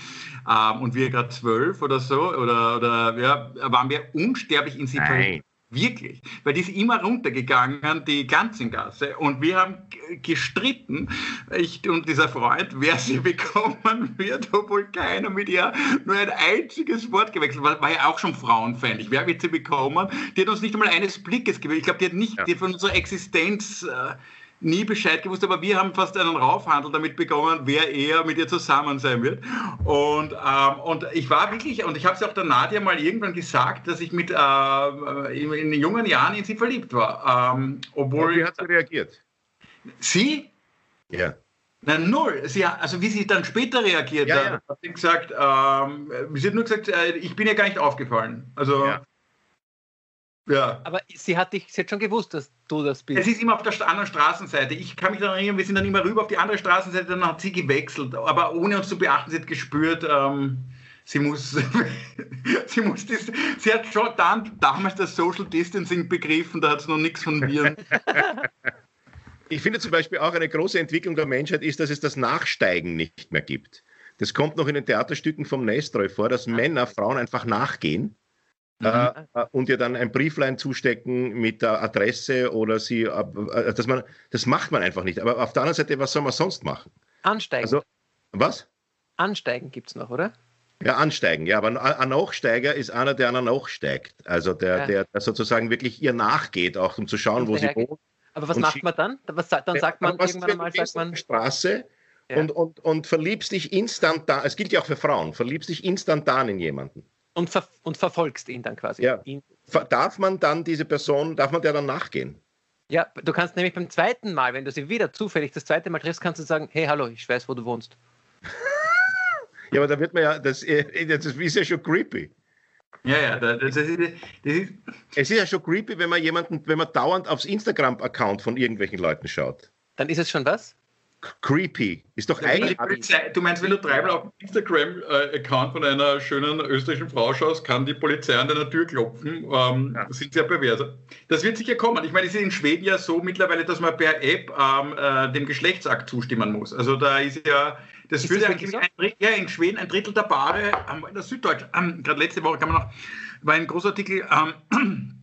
ähm, und wir gerade 12 oder so, oder, oder ja, waren wir unsterblich in sie verliebt. Wirklich. Weil die ist immer runtergegangen, die Ganzengasse. Und wir haben gestritten, ich und dieser Freund, wer sie (laughs) bekommen wird, obwohl keiner mit ihr nur ein einziges Wort gewechselt war. War ja auch schon frauenfeindlich. Wer wird sie bekommen? Die hat uns nicht einmal eines Blickes gewählt. Ich glaube, die hat nicht ja. die von unserer Existenz. Äh, nie Bescheid gewusst, aber wir haben fast einen Raufhandel damit bekommen, wer eher mit ihr zusammen sein wird. Und, ähm, und ich war wirklich, und ich habe es auch der Nadia mal irgendwann gesagt, dass ich mit äh, in, in, jungen Jahren in sie verliebt war. Ähm, obwohl, wie hat sie reagiert? Sie? Ja. Na, null. Sie, also wie sie dann später reagiert ja, hat, ja. hat sie gesagt, ähm, sie hat nur gesagt, äh, ich bin ihr gar nicht aufgefallen. Also ja. Ja. Aber sie hat dich, sie hat schon gewusst, dass du das bist. Es ist immer auf der anderen Straßenseite. Ich kann mich daran erinnern, wir sind dann immer rüber auf die andere Straßenseite, dann hat sie gewechselt. Aber ohne uns zu beachten, sie hat gespürt, ähm, sie muss, (laughs) sie muss das, sie hat schon dann damals das Social Distancing begriffen, da hat es noch nichts von Viren. (laughs) Ich finde zum Beispiel auch eine große Entwicklung der Menschheit ist, dass es das Nachsteigen nicht mehr gibt. Das kommt noch in den Theaterstücken vom Nestroy vor, dass Männer Frauen einfach nachgehen mhm. äh, äh und ihr dann ein Brieflein zustecken mit der Adresse oder sie, äh, äh, dass man, das macht man einfach nicht. Aber auf der anderen Seite, was soll man sonst machen? Ansteigen. Also, was? Ansteigen gibt es noch, oder? Ja, ansteigen, ja, aber ein Nachsteiger ist einer, der einer nachsteigt. Also der, ja. der, der sozusagen wirklich ihr nachgeht, auch um zu schauen, wo sie wohnt. Aber was macht man dann? Was, dann sagt man irgendwann einmal, sagt man. Straße ja. und, und, und verliebst dich instantan, es gilt ja auch für Frauen, verliebst dich instantan in jemanden. Und, ver und verfolgst ihn dann quasi. Ja. Ihn. Darf man dann diese Person, darf man der dann nachgehen? Ja, du kannst nämlich beim zweiten Mal, wenn du sie wieder zufällig das zweite Mal triffst, kannst du sagen, hey, hallo, ich weiß, wo du wohnst. (laughs) ja, aber da wird man ja, das, äh, das ist ja schon creepy. Ja, ja, das ist, das ist es ist ja schon creepy, wenn man jemanden, wenn man dauernd aufs Instagram-Account von irgendwelchen Leuten schaut. Dann ist es schon was? Creepy. Ist doch eigentlich. Du meinst, wenn du dreimal auf dem Instagram-Account von einer schönen österreichischen Frau schaust, kann die Polizei an deiner Tür klopfen. Ähm, ja. Das sind sehr perverse. Das wird sicher kommen. Ich meine, es ist in Schweden ja so mittlerweile, dass man per App ähm, äh, dem Geschlechtsakt zustimmen muss. Also da ist ja. Das ist führt das eigentlich so? ein, ja, in Schweden ein Drittel der Paare, ähm, in der Süddeutsch, ähm, gerade letzte Woche kann man noch, war ein Großartikel, ähm,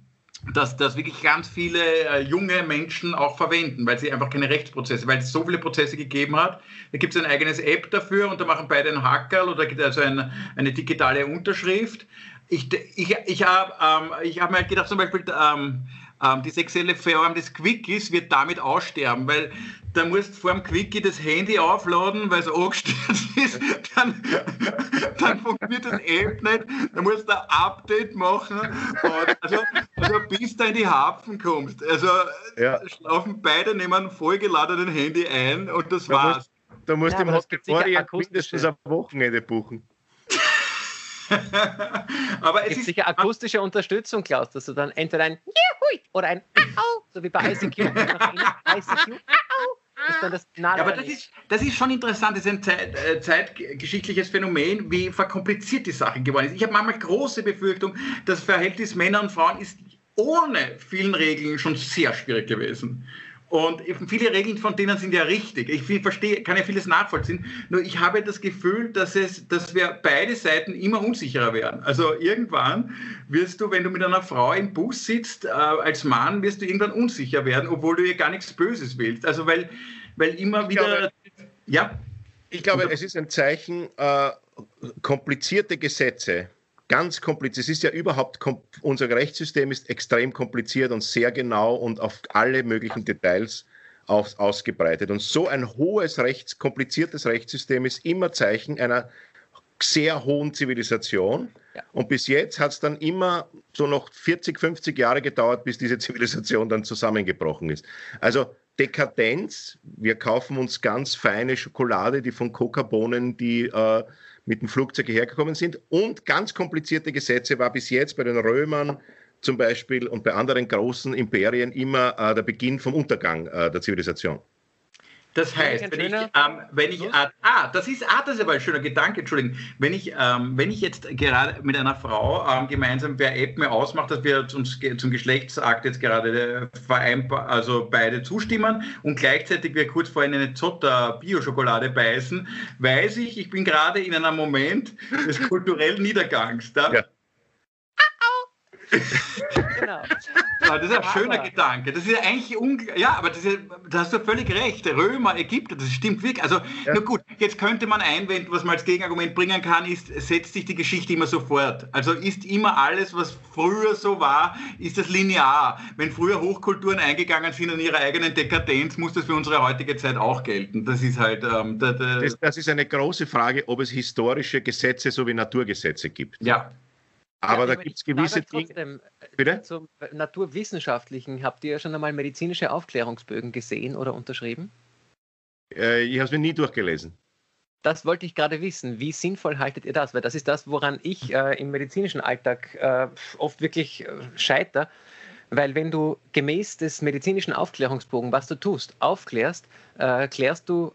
dass das wirklich ganz viele äh, junge Menschen auch verwenden, weil sie einfach keine Rechtsprozesse, weil es so viele Prozesse gegeben hat. Da gibt es ein eigenes App dafür und da machen beide einen Hackerl oder also ein, eine digitale Unterschrift. Ich, ich, ich habe ähm, hab mir gedacht, zum Beispiel, ähm, ähm, die sexuelle Form des Quickies wird damit aussterben, weil da musst du vor dem Quickie das Handy aufladen, weil es angestört (laughs) ist, dann, dann funktioniert das App nicht, da musst du ein Update machen, und also, also bis du in die Hafen kommst. Also ja. schlafen beide neben einem vollgeladenen Handy ein und das da war's. Musst, da musst ja, du im Hospital mindestens ein Wochenende buchen. (laughs) aber es, es ist sicher akustische Unterstützung, Klaus, dass du dann entweder ein Juhui oder ein Au, so wie bei ICQ, (laughs) ICQ, das ja, aber das ist, das ist schon interessant, das ist ein Zeit, äh, zeitgeschichtliches Phänomen, wie verkompliziert die Sache geworden ist. Ich habe manchmal große Befürchtung, das Verhältnis Männer und Frauen ist ohne vielen Regeln schon sehr schwierig gewesen. Und viele Regeln von denen sind ja richtig. Ich verstehe, kann ja vieles nachvollziehen. Nur ich habe das Gefühl, dass, es, dass wir beide Seiten immer unsicherer werden. Also irgendwann wirst du, wenn du mit einer Frau im Bus sitzt, äh, als Mann, wirst du irgendwann unsicher werden, obwohl du ihr gar nichts Böses willst. Also weil, weil immer wieder. Glaube, ja. Ich glaube, es ist ein Zeichen, äh, komplizierte Gesetze ganz kompliziert. Es ist ja überhaupt, unser Rechtssystem ist extrem kompliziert und sehr genau und auf alle möglichen Details aus, ausgebreitet. Und so ein hohes Rechts, kompliziertes Rechtssystem ist immer Zeichen einer sehr hohen Zivilisation. Ja. Und bis jetzt hat es dann immer so noch 40, 50 Jahre gedauert, bis diese Zivilisation dann zusammengebrochen ist. Also Dekadenz, wir kaufen uns ganz feine Schokolade, die von Coca-Bohnen, die äh, mit dem Flugzeug hergekommen sind. Und ganz komplizierte Gesetze war bis jetzt bei den Römern zum Beispiel und bei anderen großen Imperien immer äh, der Beginn vom Untergang äh, der Zivilisation. Das heißt, wenn ich, ähm, wenn ich, äh, ah, das ist, ah, das ist aber ein schöner Gedanke, Entschuldigung. Wenn ich, ähm, wenn ich jetzt gerade mit einer Frau ähm, gemeinsam per App mir ausmache, dass wir uns zum Geschlechtsakt jetzt gerade äh, vereinbar, also beide zustimmen und gleichzeitig wir kurz vorhin eine Zotter Bio-Schokolade beißen, weiß ich, ich bin gerade in einem Moment des (laughs) kulturellen Niedergangs. Da, ja genau. Das ist ein schöner. Gedanke. Das ist ja eigentlich ja, aber das ist, da hast du völlig recht. Römer, Ägypter, das stimmt wirklich. Also, ja. na gut, jetzt könnte man einwenden, was man als Gegenargument bringen kann, ist, setzt sich die Geschichte immer sofort. Also ist immer alles, was früher so war, ist das linear. Wenn früher Hochkulturen eingegangen sind in ihrer eigenen Dekadenz, muss das für unsere heutige Zeit auch gelten. Das ist halt. Ähm, da, da das, das ist eine große Frage, ob es historische Gesetze sowie Naturgesetze gibt. Ja, aber ja, da gibt es gewisse Dinge. Äh, Bitte? Zum Naturwissenschaftlichen, habt ihr schon einmal medizinische Aufklärungsbögen gesehen oder unterschrieben? Äh, ich habe es mir nie durchgelesen. das wollte ich gerade wissen. Wie sinnvoll haltet ihr das? Weil das ist das, woran ich äh, im medizinischen Alltag äh, oft wirklich äh, scheitere. Weil wenn du gemäß des medizinischen Aufklärungsbogen, was du tust, aufklärst, äh, klärst du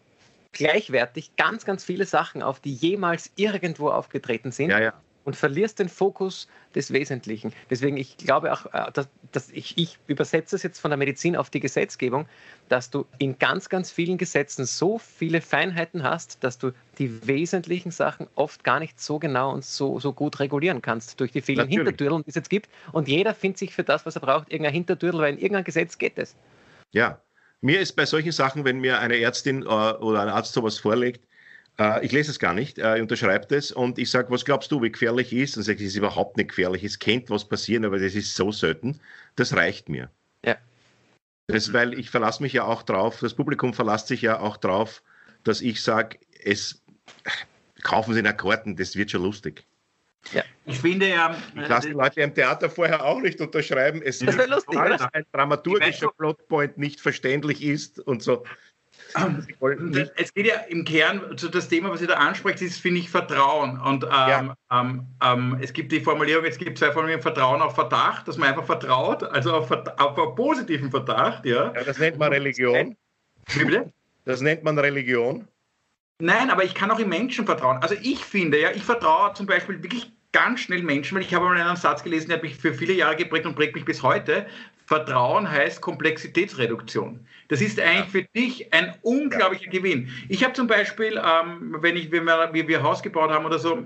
gleichwertig ganz, ganz viele Sachen auf, die jemals irgendwo aufgetreten sind. Ja, ja und verlierst den Fokus des Wesentlichen. Deswegen, ich glaube auch, äh, dass, dass ich, ich, übersetze es jetzt von der Medizin auf die Gesetzgebung, dass du in ganz, ganz vielen Gesetzen so viele Feinheiten hast, dass du die wesentlichen Sachen oft gar nicht so genau und so, so gut regulieren kannst durch die vielen Hintertürdeln, die es jetzt gibt. Und jeder findet sich für das, was er braucht, irgendein Hintertürtel, weil in irgendeinem Gesetz geht es. Ja, mir ist bei solchen Sachen, wenn mir eine Ärztin äh, oder ein Arzt sowas vorlegt, ich lese es gar nicht, er unterschreibt es und ich sage, was glaubst du, wie gefährlich ist? Und sagt, es ist überhaupt nicht gefährlich, es kennt was passieren, aber das ist so selten. Das reicht mir. Ja. Das, weil ich verlasse mich ja auch drauf, das Publikum verlässt sich ja auch drauf, dass ich sage, es kaufen Sie nach Karten, das wird schon lustig. Ja. Ich finde ja. Ich lasse die Leute im Theater vorher auch nicht unterschreiben. Es ist lustig, ein dramaturgischer Plotpoint nicht verständlich ist und so. Es geht ja im Kern zu das Thema, was ihr da anspricht, ist, finde ich, Vertrauen. Und ähm, ja. ähm, ähm, es gibt die Formulierung, es gibt zwei Formulierungen, Vertrauen auf Verdacht, dass man einfach vertraut, also auf, auf einen positiven Verdacht. Ja. ja das nennt man Religion. Wie bitte? Das nennt man Religion. Nein, aber ich kann auch im Menschen vertrauen. Also ich finde, ja, ich vertraue zum Beispiel wirklich ganz schnell Menschen, weil ich habe mal einen Satz gelesen, der hat mich für viele Jahre geprägt und prägt mich bis heute. Vertrauen heißt Komplexitätsreduktion. Das ist eigentlich für dich ein unglaublicher. Gewinn. Ich habe zum Beispiel, ähm, wenn, ich, wenn wir, wir Haus gebaut haben oder so,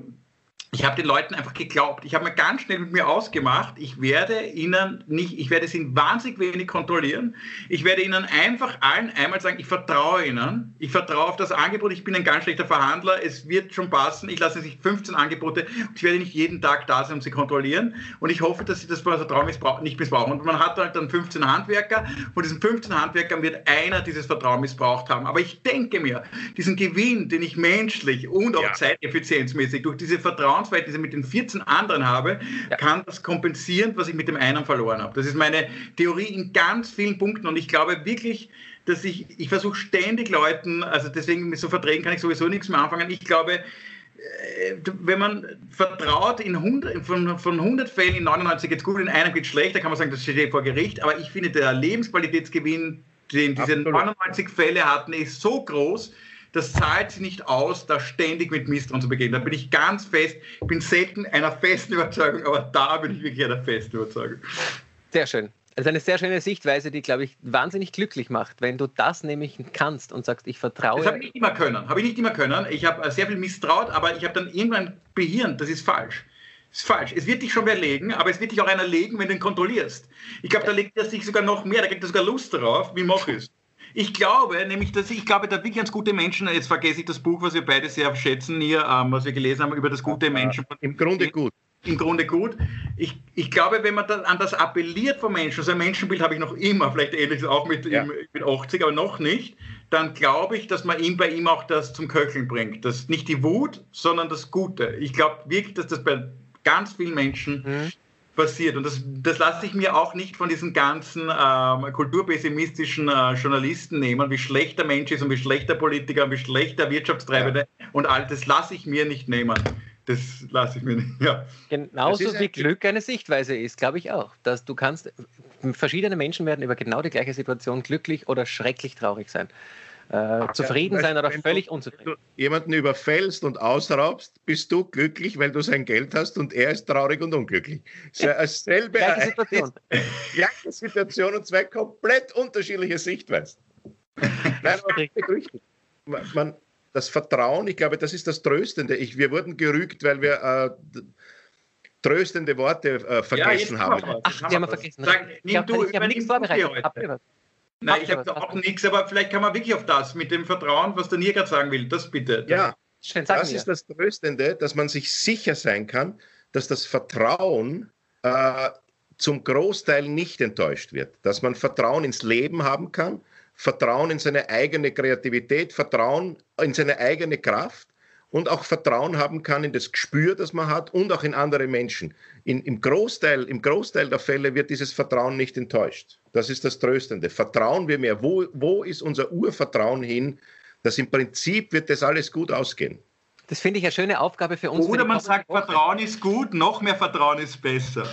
ich habe den Leuten einfach geglaubt. Ich habe mir ganz schnell mit mir ausgemacht, ich werde ihnen nicht, ich werde sie wahnsinnig wenig kontrollieren. Ich werde ihnen einfach allen einmal sagen, ich vertraue ihnen. Ich vertraue auf das Angebot. Ich bin ein ganz schlechter Verhandler. Es wird schon passen. Ich lasse sich 15 Angebote und ich werde nicht jeden Tag da sein, um sie kontrollieren. Und ich hoffe, dass sie das Vertrauen nicht missbrauchen. Und man hat halt dann 15 Handwerker. Von diesen 15 Handwerkern wird einer dieses Vertrauen missbraucht haben. Aber ich denke mir, diesen Gewinn, den ich menschlich und auch ja. zeiteffizienzmäßig durch diese Vertrauen Vertrauensverhältnisse mit den 14 anderen habe, ja. kann das kompensieren, was ich mit dem einen verloren habe. Das ist meine Theorie in ganz vielen Punkten und ich glaube wirklich, dass ich, ich versuche ständig Leuten, also deswegen mit so Verträgen kann ich sowieso nichts mehr anfangen. Ich glaube, äh, wenn man vertraut, in 100, von, von 100 Fällen in 99 geht es gut, in einem geht es schlecht, da kann man sagen, das steht vor Gericht. Aber ich finde, der Lebensqualitätsgewinn, den diese Absolut. 99 Fälle hatten, ist so groß, das zahlt sich nicht aus, da ständig mit Misstrauen zu begehen. Da bin ich ganz fest, ich bin selten einer festen Überzeugung, aber da bin ich wirklich einer festen Überzeugung. Sehr schön. Das ist eine sehr schöne Sichtweise, die, glaube ich, wahnsinnig glücklich macht, wenn du das nämlich kannst und sagst, ich vertraue. Das habe ich nicht immer können. Habe ich nicht immer können. Ich habe sehr viel misstraut, aber ich habe dann irgendwann behirnt, das ist falsch. Das ist falsch. Es wird dich schon wer legen, aber es wird dich auch einer legen, wenn du ihn kontrollierst. Ich glaube, da legt er sich sogar noch mehr, da kriegt er sogar Lust darauf. Wie mache ich es? Ich glaube, nämlich, dass ich glaube, da wirklich ganz gute Menschen, jetzt vergesse ich das Buch, was wir beide sehr schätzen hier, ähm, was wir gelesen haben über das gute Menschen. Im Grunde gut. Im Grunde gut. Ich, ich glaube, wenn man dann an das appelliert von Menschen, so ein Menschenbild habe ich noch immer, vielleicht ähnliches auch mit, ja. mit 80, aber noch nicht, dann glaube ich, dass man ihm bei ihm auch das zum Köcheln bringt. Das nicht die Wut, sondern das Gute. Ich glaube wirklich, dass das bei ganz vielen Menschen mhm passiert. Und das, das lasse ich mir auch nicht von diesen ganzen ähm, kulturpessimistischen äh, Journalisten nehmen, wie schlecht der Mensch ist und wie schlecht der Politiker und wie schlecht der Wirtschaftstreibende ja. und all das lasse ich mir nicht nehmen. Das lasse ich mir nicht. Ja. Genauso wie Glück eine Sichtweise ist, glaube ich auch. Dass du kannst, verschiedene Menschen werden über genau die gleiche Situation glücklich oder schrecklich traurig sein äh, zufrieden ja, sein oder völlig unzufrieden. Wenn du jemanden überfällst und ausraubst, bist du glücklich, weil du sein Geld hast und er ist traurig und unglücklich. Ja, selbe gleiche Situation. (laughs) gleiche Situation und zwei komplett unterschiedliche Sichtweisen. (laughs) Nein, aber man, das Vertrauen, ich glaube, das ist das Tröstende. Ich, wir wurden gerügt, weil wir äh, tröstende Worte äh, vergessen ja, haben. Ach, die haben wir vergessen. Sag, nimm du, ich habe nichts vorbereitet. Nein, ich habe auch nichts, aber vielleicht kann man wirklich auf das mit dem Vertrauen, was der Nier sagen will, das bitte. Ja, Schön, das ist das Tröstende, dass man sich sicher sein kann, dass das Vertrauen äh, zum Großteil nicht enttäuscht wird. Dass man Vertrauen ins Leben haben kann, Vertrauen in seine eigene Kreativität, Vertrauen in seine eigene Kraft und auch Vertrauen haben kann in das Gespür, das man hat und auch in andere Menschen. In, im, Großteil, Im Großteil der Fälle wird dieses Vertrauen nicht enttäuscht. Das ist das Tröstende. Vertrauen wir mehr. Wo, wo ist unser Urvertrauen hin, dass im Prinzip wird das alles gut ausgehen. Das finde ich eine schöne Aufgabe für uns. Oder man sagt, Woche. Vertrauen ist gut, noch mehr Vertrauen ist besser.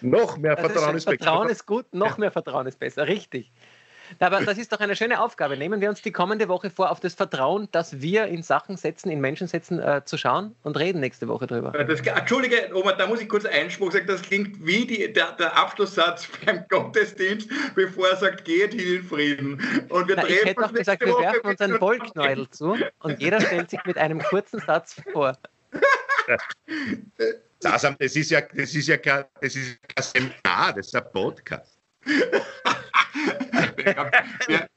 Noch mehr Vertrauen ist, ist, besser. Vertrauen ist gut, noch mehr Vertrauen ist besser. Richtig. Aber das ist doch eine schöne Aufgabe. Nehmen wir uns die kommende Woche vor, auf das Vertrauen, das wir in Sachen setzen, in Menschen setzen, äh, zu schauen und reden nächste Woche drüber. Das, Entschuldige, Oma, da muss ich kurz Einspruch sagen. Das klingt wie die, der, der, Abschlusssatz (laughs) beim Gottesdienst, bevor er sagt, geht hin in Frieden. Und wir Na, ich hätte auch gesagt, wir werfen uns einen Wollknäuel zu und jeder stellt sich mit einem kurzen Satz vor. Das, das, ist ja, das ist ja kein, das ist kein Seminar, das ist ein Podcast (laughs) (laughs) wir,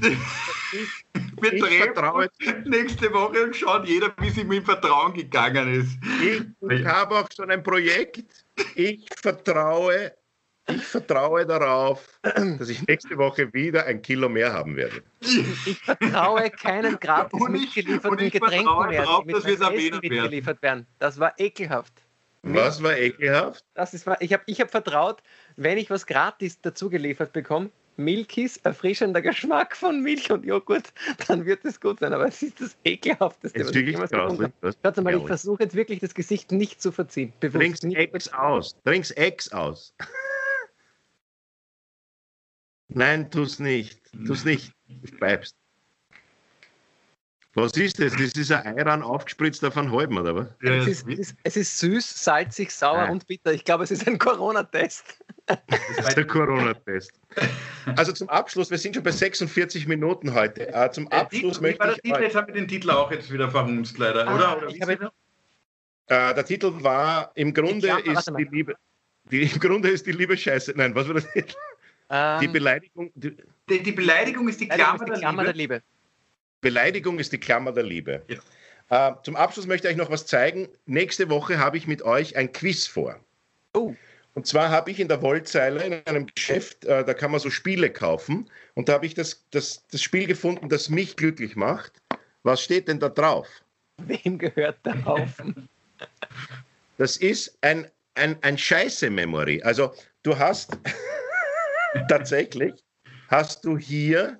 (laughs) wir treffen nächste Woche und schauen jeder, wie es ihm im Vertrauen gegangen ist. Ich, ich habe auch schon ein Projekt. Ich vertraue, ich vertraue darauf, dass ich nächste Woche wieder ein Kilo mehr haben werde. Ich vertraue keinen gratis und ich, mitgelieferten Getränken mehr, darauf, die mit dass wir mitgeliefert werden. Das war ekelhaft. Was war ekelhaft? Das ist, ich habe ich hab vertraut, wenn ich was gratis dazu geliefert bekomme, Milkis, erfrischender Geschmack von Milch und Joghurt, dann wird es gut sein. Aber es ist das ekelhafteste, was ich jemals gefunden habe. Warte mal, ich versuche jetzt wirklich das Gesicht nicht zu verziehen. Trink's Ex aus. Trink's Ex aus. (laughs) Nein, tu's nicht. Tu's nicht. Du bleibst. Was ist das? Das ist ein Eiran aufgespritzt auf einen halben, oder was? Ja, es, ist, es, ist, es, ist, süß, salzig, sauer ah. und bitter. Ich glaube, es ist ein Corona-Test. Das ist der Corona-Test. Also zum Abschluss, wir sind schon bei 46 Minuten heute. Uh, zum Abschluss Titel, möchte ich. Titel, jetzt haben wir den Titel auch jetzt wieder verhunzt, leider, ah, oder? oder ich habe, uh, der Titel war Im Grunde Klammer, ist die Liebe. Die, Im Grunde ist die Liebe scheiße. Nein, was war der Titel? Um, die ähm, Beleidigung. Die, die, die, Beleidigung ist die Klammer, ist die Klammer der, Liebe. der Liebe. Beleidigung ist die Klammer der Liebe. Ja. Äh, zum Abschluss möchte ich euch noch was zeigen. Nächste Woche habe ich mit euch ein Quiz vor. Oh. Und zwar habe ich in der Wollzeile in einem Geschäft, äh, da kann man so Spiele kaufen. Und da habe ich das, das, das Spiel gefunden, das mich glücklich macht. Was steht denn da drauf? Wem gehört der Haufen? (laughs) Das ist ein, ein, ein Scheiße-Memory. Also du hast (laughs) tatsächlich, hast du hier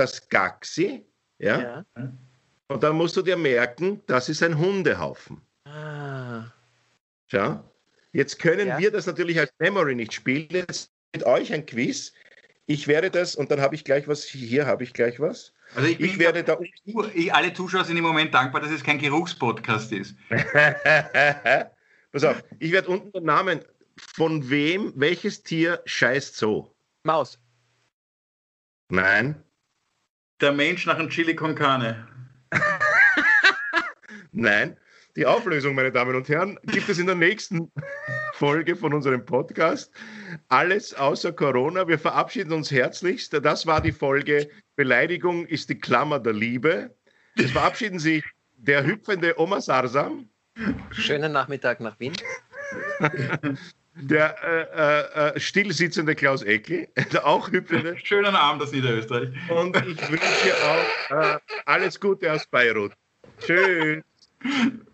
das Gaxi, ja? ja? Und dann musst du dir merken, das ist ein Hundehaufen. Ah. Ja? Jetzt können ja. wir das natürlich als Memory nicht spielen. Jetzt mit euch ein Quiz. Ich werde das, und dann habe ich gleich was, hier habe ich gleich was. Also ich, ich werde da. (laughs) Ich, alle Zuschauer sind im Moment dankbar, dass es kein Geruchspodcast ist. (laughs) Pass auf, ich werde unten den Namen, von wem, welches Tier scheißt so? Maus. Nein. Der Mensch nach einem Chili con Carne. (laughs) Nein, die Auflösung, meine Damen und Herren, gibt es in der nächsten (laughs) Folge von unserem Podcast. Alles außer Corona. Wir verabschieden uns herzlichst. Das war die Folge Beleidigung ist die Klammer der Liebe. Es verabschieden sich der hüpfende Oma Sarsam. Schönen Nachmittag nach Wien. (laughs) der äh, äh, stillsitzende Klaus Eckel, (laughs) der auch hüpfende. Schönen Abend aus Niederösterreich. Und ich wünsche auch äh, alles Gute aus Beirut. Tschüss. (laughs)